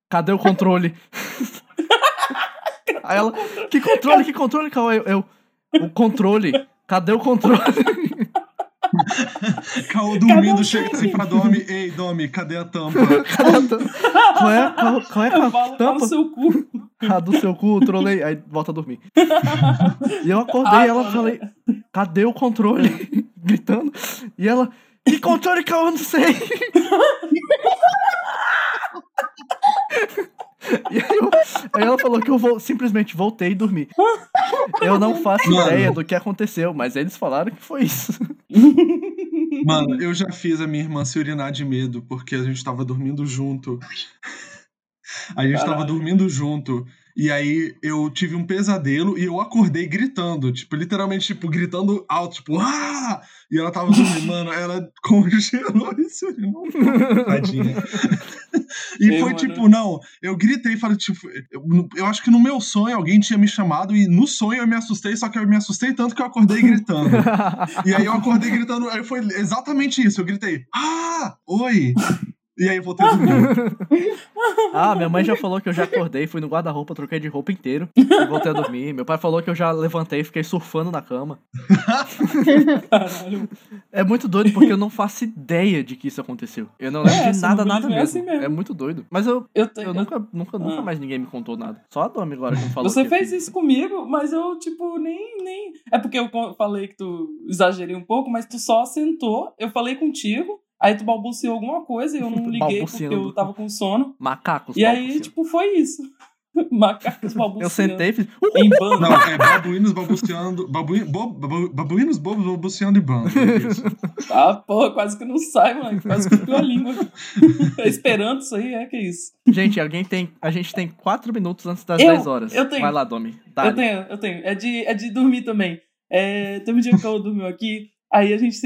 cadê o controle? Aí ela, que controle, que controle, Cauê? Eu, eu, o controle, cadê o controle? Caô dormindo, chega assim pra Domi. Ei, Domi, cadê a tampa? Cadê a tampa? Qual é, qual, qual é a falo, fala tampa? o seu cu. A do seu cu, trolei, aí volta a dormir. E eu acordei, Ah, ela mano. falei, cadê o controle? Gritando. E ela, que controle que eu não sei? E aí, eu- aí ela falou que eu vou, simplesmente voltei e dormi. Eu não faço Mano. ideia do que aconteceu, mas eles falaram que foi isso. Mano, eu já fiz a minha irmã se urinar de medo, porque a gente tava dormindo junto. A gente tava Caralho. dormindo junto. E aí eu tive um pesadelo e eu acordei gritando. Tipo, literalmente, tipo, gritando alto, tipo, ah! E ela tava dormindo, mano, ela congelou e se urinou. Tadinha. E foi mano. tipo, não, eu gritei e falei, tipo, eu, eu acho que no meu sonho alguém tinha me chamado e no sonho eu me assustei, só que eu me assustei tanto que eu acordei gritando. E aí eu acordei gritando, aí foi exatamente isso. Eu gritei, ah, oi. E aí eu voltei a dormir. Ah, minha mãe já falou que eu já acordei, fui no guarda-roupa, troquei de roupa inteiro e voltei a dormir. Meu pai falou que eu já levantei e fiquei surfando na cama. Caralho. É muito doido porque eu não faço ideia de que isso aconteceu. Eu não lembro É, de nada, nada é mesmo. assim mesmo. É muito doido. Mas eu, Eu, eu nunca, nunca, nunca Ah. mais ninguém me contou nada. Só a Domi agora que me falou. Você que fez eu- isso comigo, mas eu, tipo, nem, nem. É porque eu falei que tu exagerei um pouco, mas tu só sentou, eu falei contigo, aí tu balbuciou alguma coisa e eu não liguei porque eu tava com sono. Macacos. E aí, tipo, foi isso. Macacos balbuciando. eu sentei e fiz. Em bando. Não, é babuínos balbuciando. Babuí, bo, babu- babuínos bobos balbuciando e bando. é isso. Ah, porra, quase que não sai, mano. Quase que a língua. Esperando isso aí, é que isso. Gente, alguém tem. A gente tem quatro minutos antes das Eu- 10 horas. eu tenho. Vai lá, Domi. Eu Dá. tenho, eu tenho. É de, é de dormir também. É, teve um dia que o Cauê dormiu aqui, aí a gente,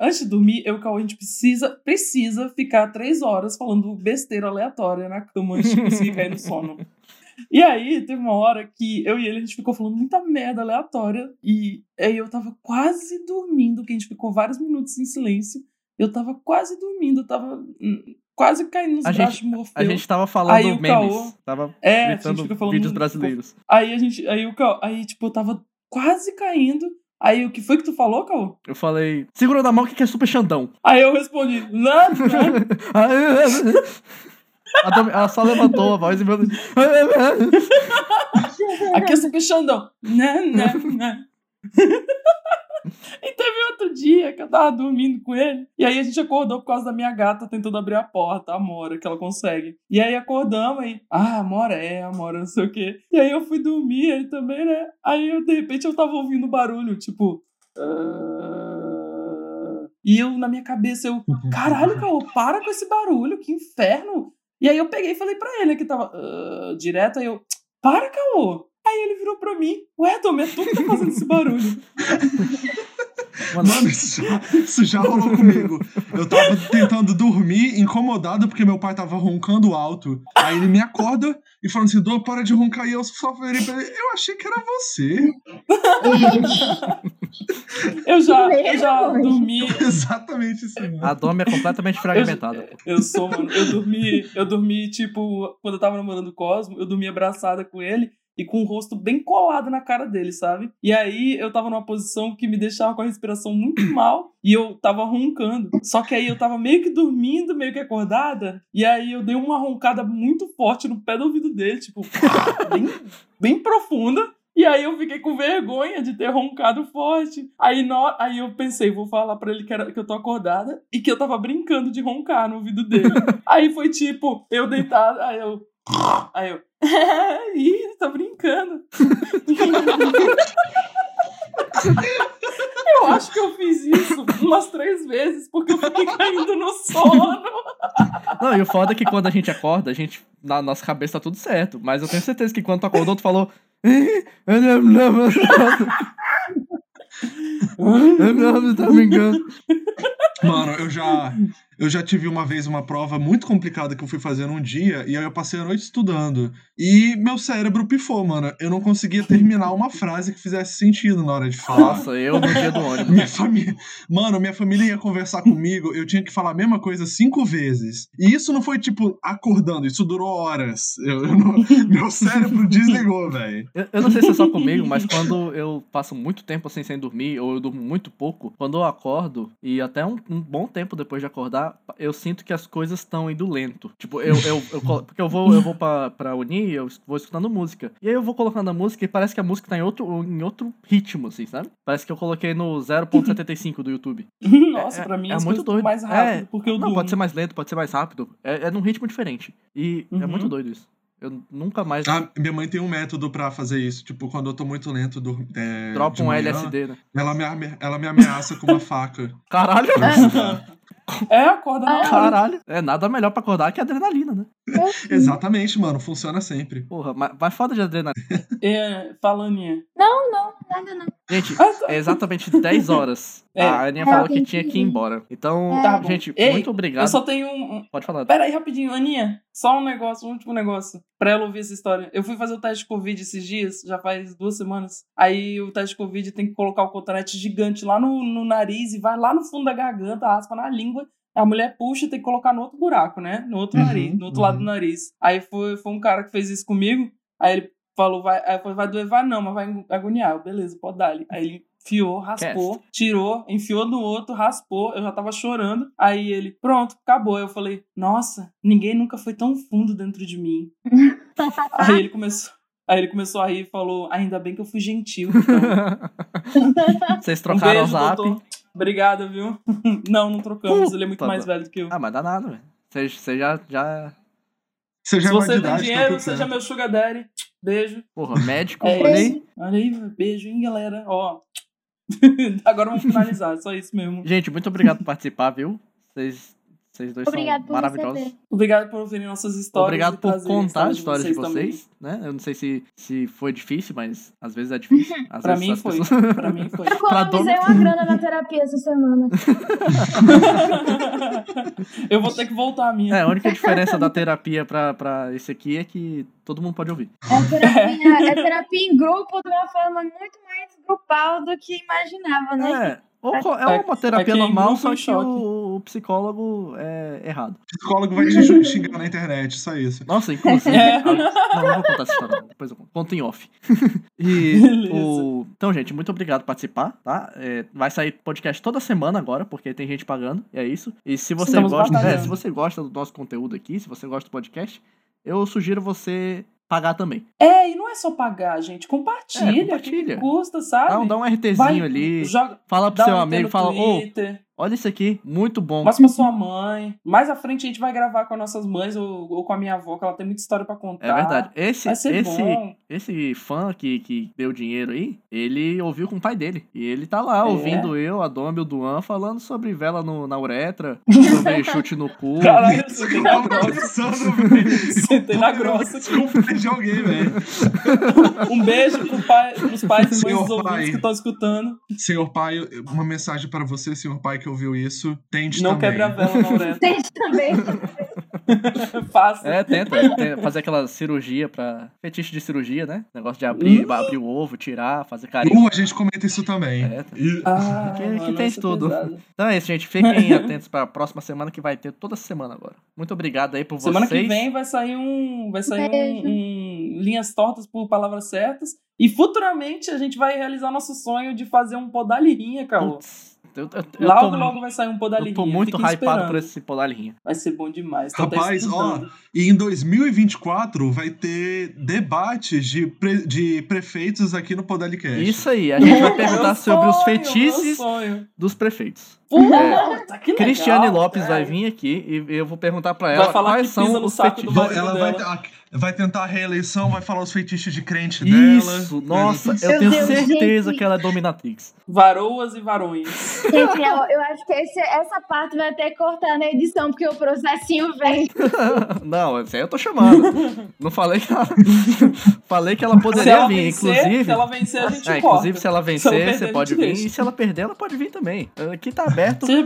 antes de dormir, eu e o Cauê, a gente precisa, precisa ficar três horas falando besteira aleatória na cama antes de conseguir cair no sono. E aí, teve uma hora que eu e ele, a gente ficou falando muita merda aleatória, e aí eu tava quase dormindo, que a gente ficou vários minutos em silêncio, eu tava quase dormindo, eu tava hum, quase caindo nos A braços gente- de Morfeu. A gente tava falando Aí memes. Caô- Tava é, a gente gritando vídeos brasileiros. Aí a gente. Aí o Cal, aí, tipo, eu tava quase caindo. Aí o que foi que tu falou, Cal? Eu falei, segura na mão que é super Xandão. Aí eu respondi. A Domi- ela só levantou a voz e falou. Aqui é super Xandão. Né, né, né. E teve outro dia que eu tava dormindo com ele. E aí a gente acordou por causa da minha gata tentando abrir a porta, a Amora, que ela consegue. E aí acordamos aí. Ah, Amora é, Amora, não sei o quê. E aí eu fui dormir, ele também, né? Aí eu, de repente eu tava ouvindo barulho, tipo. "Ah". E eu, na minha cabeça, eu. Caralho, Caô, para com esse barulho, que inferno. E aí eu peguei e falei pra ele que tava "Ah", direto, aí eu. Para, Caô. Aí ele virou pra mim, ué, Tom, é tu que tá fazendo esse barulho. Mano, isso já, isso já rolou comigo. Eu tava tentando dormir, incomodado, porque meu pai tava roncando alto. Aí ele me acorda e falando assim: Dô, para de roncar. E eu só falei pra ele: Eu achei que era você. Eu já, eu já dormi. Exatamente isso. mesmo. a Domi é completamente fragmentada. pô. Eu sou, mano. Eu dormi, eu dormi, tipo, quando eu tava namorando o Cosmo, eu dormi abraçada com ele e com o rosto bem colado na cara dele, sabe? E aí eu tava numa posição que me deixava com a respiração muito mal e eu tava roncando. Só que aí eu tava meio que dormindo, meio que acordada, e aí eu dei uma roncada muito forte no pé do ouvido dele, tipo, bem, bem profunda. E aí eu fiquei com vergonha de ter roncado forte. Aí, no, aí eu pensei, vou falar pra ele que, era, que eu tô acordada e que eu tava brincando de roncar no ouvido dele. aí foi tipo, eu deitado, aí eu. Aí eu. Ih, tá brincando. eu acho que eu fiz isso umas três vezes, porque eu fiquei caindo no sono. Não, e o foda é que quando a gente acorda, a gente. Na nossa cabeça tá tudo certo. Mas eu tenho certeza que quando tu acordou, tu falou. Tá brincando. Mano, eu já. Eu já tive uma vez uma prova muito complicada que eu fui fazer num dia, e aí eu passei a noite estudando. E meu cérebro pifou, mano. Eu não conseguia terminar uma frase que fizesse sentido na hora de falar. Nossa, eu no dia do ônibus. Minha família. Mano, minha família ia conversar comigo, eu tinha que falar a mesma coisa cinco vezes. E isso não foi, tipo, acordando, isso durou horas. Eu, eu não- meu cérebro desligou, velho. Eu, eu não sei se é só comigo, mas quando eu passo muito tempo assim sem dormir, ou eu durmo muito pouco, quando eu acordo, e até um, um bom tempo depois de acordar, eu sinto que as coisas estão indo lento. Tipo, eu, eu, eu porque eu vou, eu vou pra, pra Uni, eu vou escutando música. E aí eu vou colocando a música e parece que a música tá em outro, em outro ritmo, assim, sabe? Parece que eu coloquei no 0.75 do YouTube. Nossa, É- pra mim é as muito doido. mais rápido, É, porque eu Não, durmo. pode ser mais lento, pode ser mais rápido. É, é num ritmo diferente. E é Uhum. muito doido isso. Eu nunca mais Ah, minha mãe tem um método pra fazer isso. Tipo, quando eu tô muito lento, dur- é, dropo de um manhã, LSD, né? Ela me, ela me ameaça com uma faca. Caralho! É, acorda na hora. Caralho! É nada melhor pra acordar que adrenalina, né? Exatamente, mano. Funciona sempre. Porra, mas, mas foda de adrenalina. É, fala, Aninha. Não, não, nada não. Gente, Ah, tá. é exatamente 10 horas. É. A Aninha É, falou que tinha que ir embora. Então, Tá gente, Ei, muito obrigado. Eu só tenho um, Pode falar. Pera aí, rapidinho, Aninha. Só um negócio, um último negócio. Pra ela ouvir essa história. Eu fui fazer o teste de Covid esses dias, já faz duas semanas. Aí o teste de Covid tem que colocar o cotonete gigante lá no, no nariz e vai lá no fundo da garganta, aspa na língua. A mulher puxa e tem que colocar no outro buraco, né? No outro Uhum, nariz, no outro uhum. lado do nariz. Aí foi, foi um cara que fez isso comigo. Aí ele falou, vai, aí falei, vai doer, vai não, mas vai agoniar. Eu, beleza, pode dar. Aí ele enfiou, raspou, tirou, enfiou no outro, raspou. Eu já tava chorando. Aí ele, pronto, acabou. Aí eu falei, nossa, ninguém nunca foi tão fundo dentro de mim. aí ele começou. Aí ele começou a rir e falou: Ainda bem que eu fui gentil. Então, Vocês um trocaram o beijo, zap. doutor. Obrigada, viu? não, não trocamos. Ele é muito Puta, mais velho do que eu. Ah, mas dá nada, velho. Você você já, já. Você já Se é você tem idade, tá dinheiro, tudo seja meu sugar daddy. Beijo. Porra, médico, É olha aí. isso. Olha aí, beijo, hein, galera. Ó. Agora vamos finalizar, só isso mesmo. Gente, muito obrigado por participar, viu? Vocês, vocês dois Obrigado são por maravilhosos. receber. Obrigado por ouvirem nossas histórias. Obrigado por contar a história de também. vocês, né? Eu não sei se, se foi difícil, mas às vezes é difícil. Às Pra vezes mim as foi. pessoas- Pra mim foi. Eu economizei uma grana na terapia essa semana. Eu vou ter que voltar a minha. É, a única diferença da terapia pra, pra esse aqui é que todo mundo pode ouvir. É terapia, é terapia em grupo de uma forma muito mais grupal do que imaginava, né? É, ou É- é uma terapia é é normal, só em que o, o psicólogo é errado. O psicólogo vai te xingar na internet, só isso. Nossa, inclusive. É. Não, não vou contar essa história, depois eu conto. Conto em off. e Beleza. o. Então, gente, muito obrigado por participar, tá? É, vai sair podcast toda semana agora, porque tem gente pagando, e é isso. E se você Estamos gosta. É, se você gosta do nosso conteúdo aqui, se você gosta do podcast, eu sugiro você pagar também. É, e não é só pagar, gente. Compartilha. É, compartilha. Que custa, sabe? Dá, um- dá um RTzinho Vai, ali. Joga, Fala pro seu um amigo, fala, ô, Twitter, olha isso aqui, muito bom. Mostra pra sua mãe. Mais à frente a gente vai gravar com as nossas mães ou, ou com a minha avó, que ela tem muita história pra contar. É verdade. Esse, Vai ser esse, bom. esse fã que, que deu dinheiro aí, ele ouviu com o pai dele. E ele tá lá É? ouvindo eu, a Dom e o Duan falando sobre vela no, na uretra, sobre chute no cu. Caralho, você tem na Tava grossa. Você tem na grossa. Desculpa de alguém, velho. Um beijo pro pai, pros pais e mães dos ouvintes que estão escutando. Senhor pai, uma mensagem para você, senhor pai, que ouviu isso. Tente Não também. quebre a vela na uretra. Tem também. Faça. É, tenta, tenta fazer aquela cirurgia pra. Fetiche de cirurgia, né? Negócio de abrir, Hum. abrir o ovo, tirar, fazer carinho. Uh, a gente comenta isso também. É, tá. E- Ah, Que- que tem é tudo. pesada. Então é isso, gente. Fiquem atentos pra próxima semana que vai ter toda semana agora. Muito obrigado aí por Semana vocês. que vem vai sair um. Vai sair um, um Linhas Tortas por Palavras Certas. E futuramente a gente vai realizar nosso sonho de fazer um Podalirinha, Caô. Putz, eu, eu, eu Logo, tô, logo vai sair um eu Podalirinha. tô muito Fiquem hypado esperando. por esse Podalinha. Vai ser bom demais. Tô até Rapaz, ó, e em 2024 vai ter debates de, pre- de prefeitos aqui no Podalicast. Isso aí, a gente vai perguntar sobre os fetiches dos prefeitos. Puta, que legal, Cristiane Lopes cara. vai vir aqui e eu vou perguntar pra Vai ela falar quais que são os saco fetiches. ela vai, vai tentar a reeleição, vai falar os feitiços de crente dela. Isso, nossa, eu tenho Deus, certeza gente. que ela é dominatrix. Varoas e varões. Gente, eu, eu acho que esse- essa parte vai ter que cortar na edição, porque o processinho vem. Não, essa aí eu tô chamando. Não falei que ela. falei que ela Se poderia ela vir, vencer, inclusive. se ela vencer, a gente É, corta. inclusive, se ela Se ela vencer, perder, você pode vir. deixa. E se ela perder, ela pode vir também. Aqui tá aberto. Seja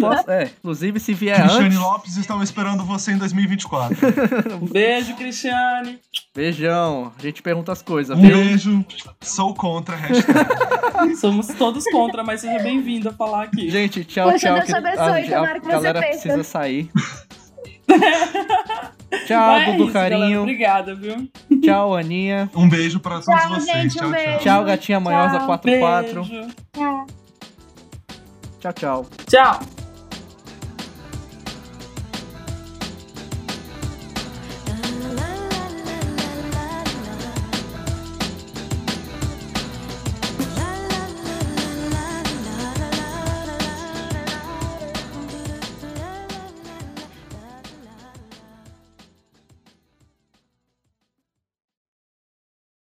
posso. É, inclusive, se vier Cristiane antes. Lopes estão esperando você em 2024. Um beijo, Cristiane. Beijão. A gente pergunta as coisas, Um viu? beijo. Sou contra. Hashtag. Somos todos contra, mas seja bem-vindo a falar aqui. Gente, tchau, Poxa, tchau. Deus te abençoe, a, a que você galera precisa sair. tchau, é Dudu isso, galera. Carinho. Obrigada, viu? Tchau, Aninha. Um beijo pra todos Tchau, vocês. gente, tchau, um tchau. Tchau, Gatinha Manhosa Tchau. 44. Beijo. Tchau. Tchau, tchau. Tchau.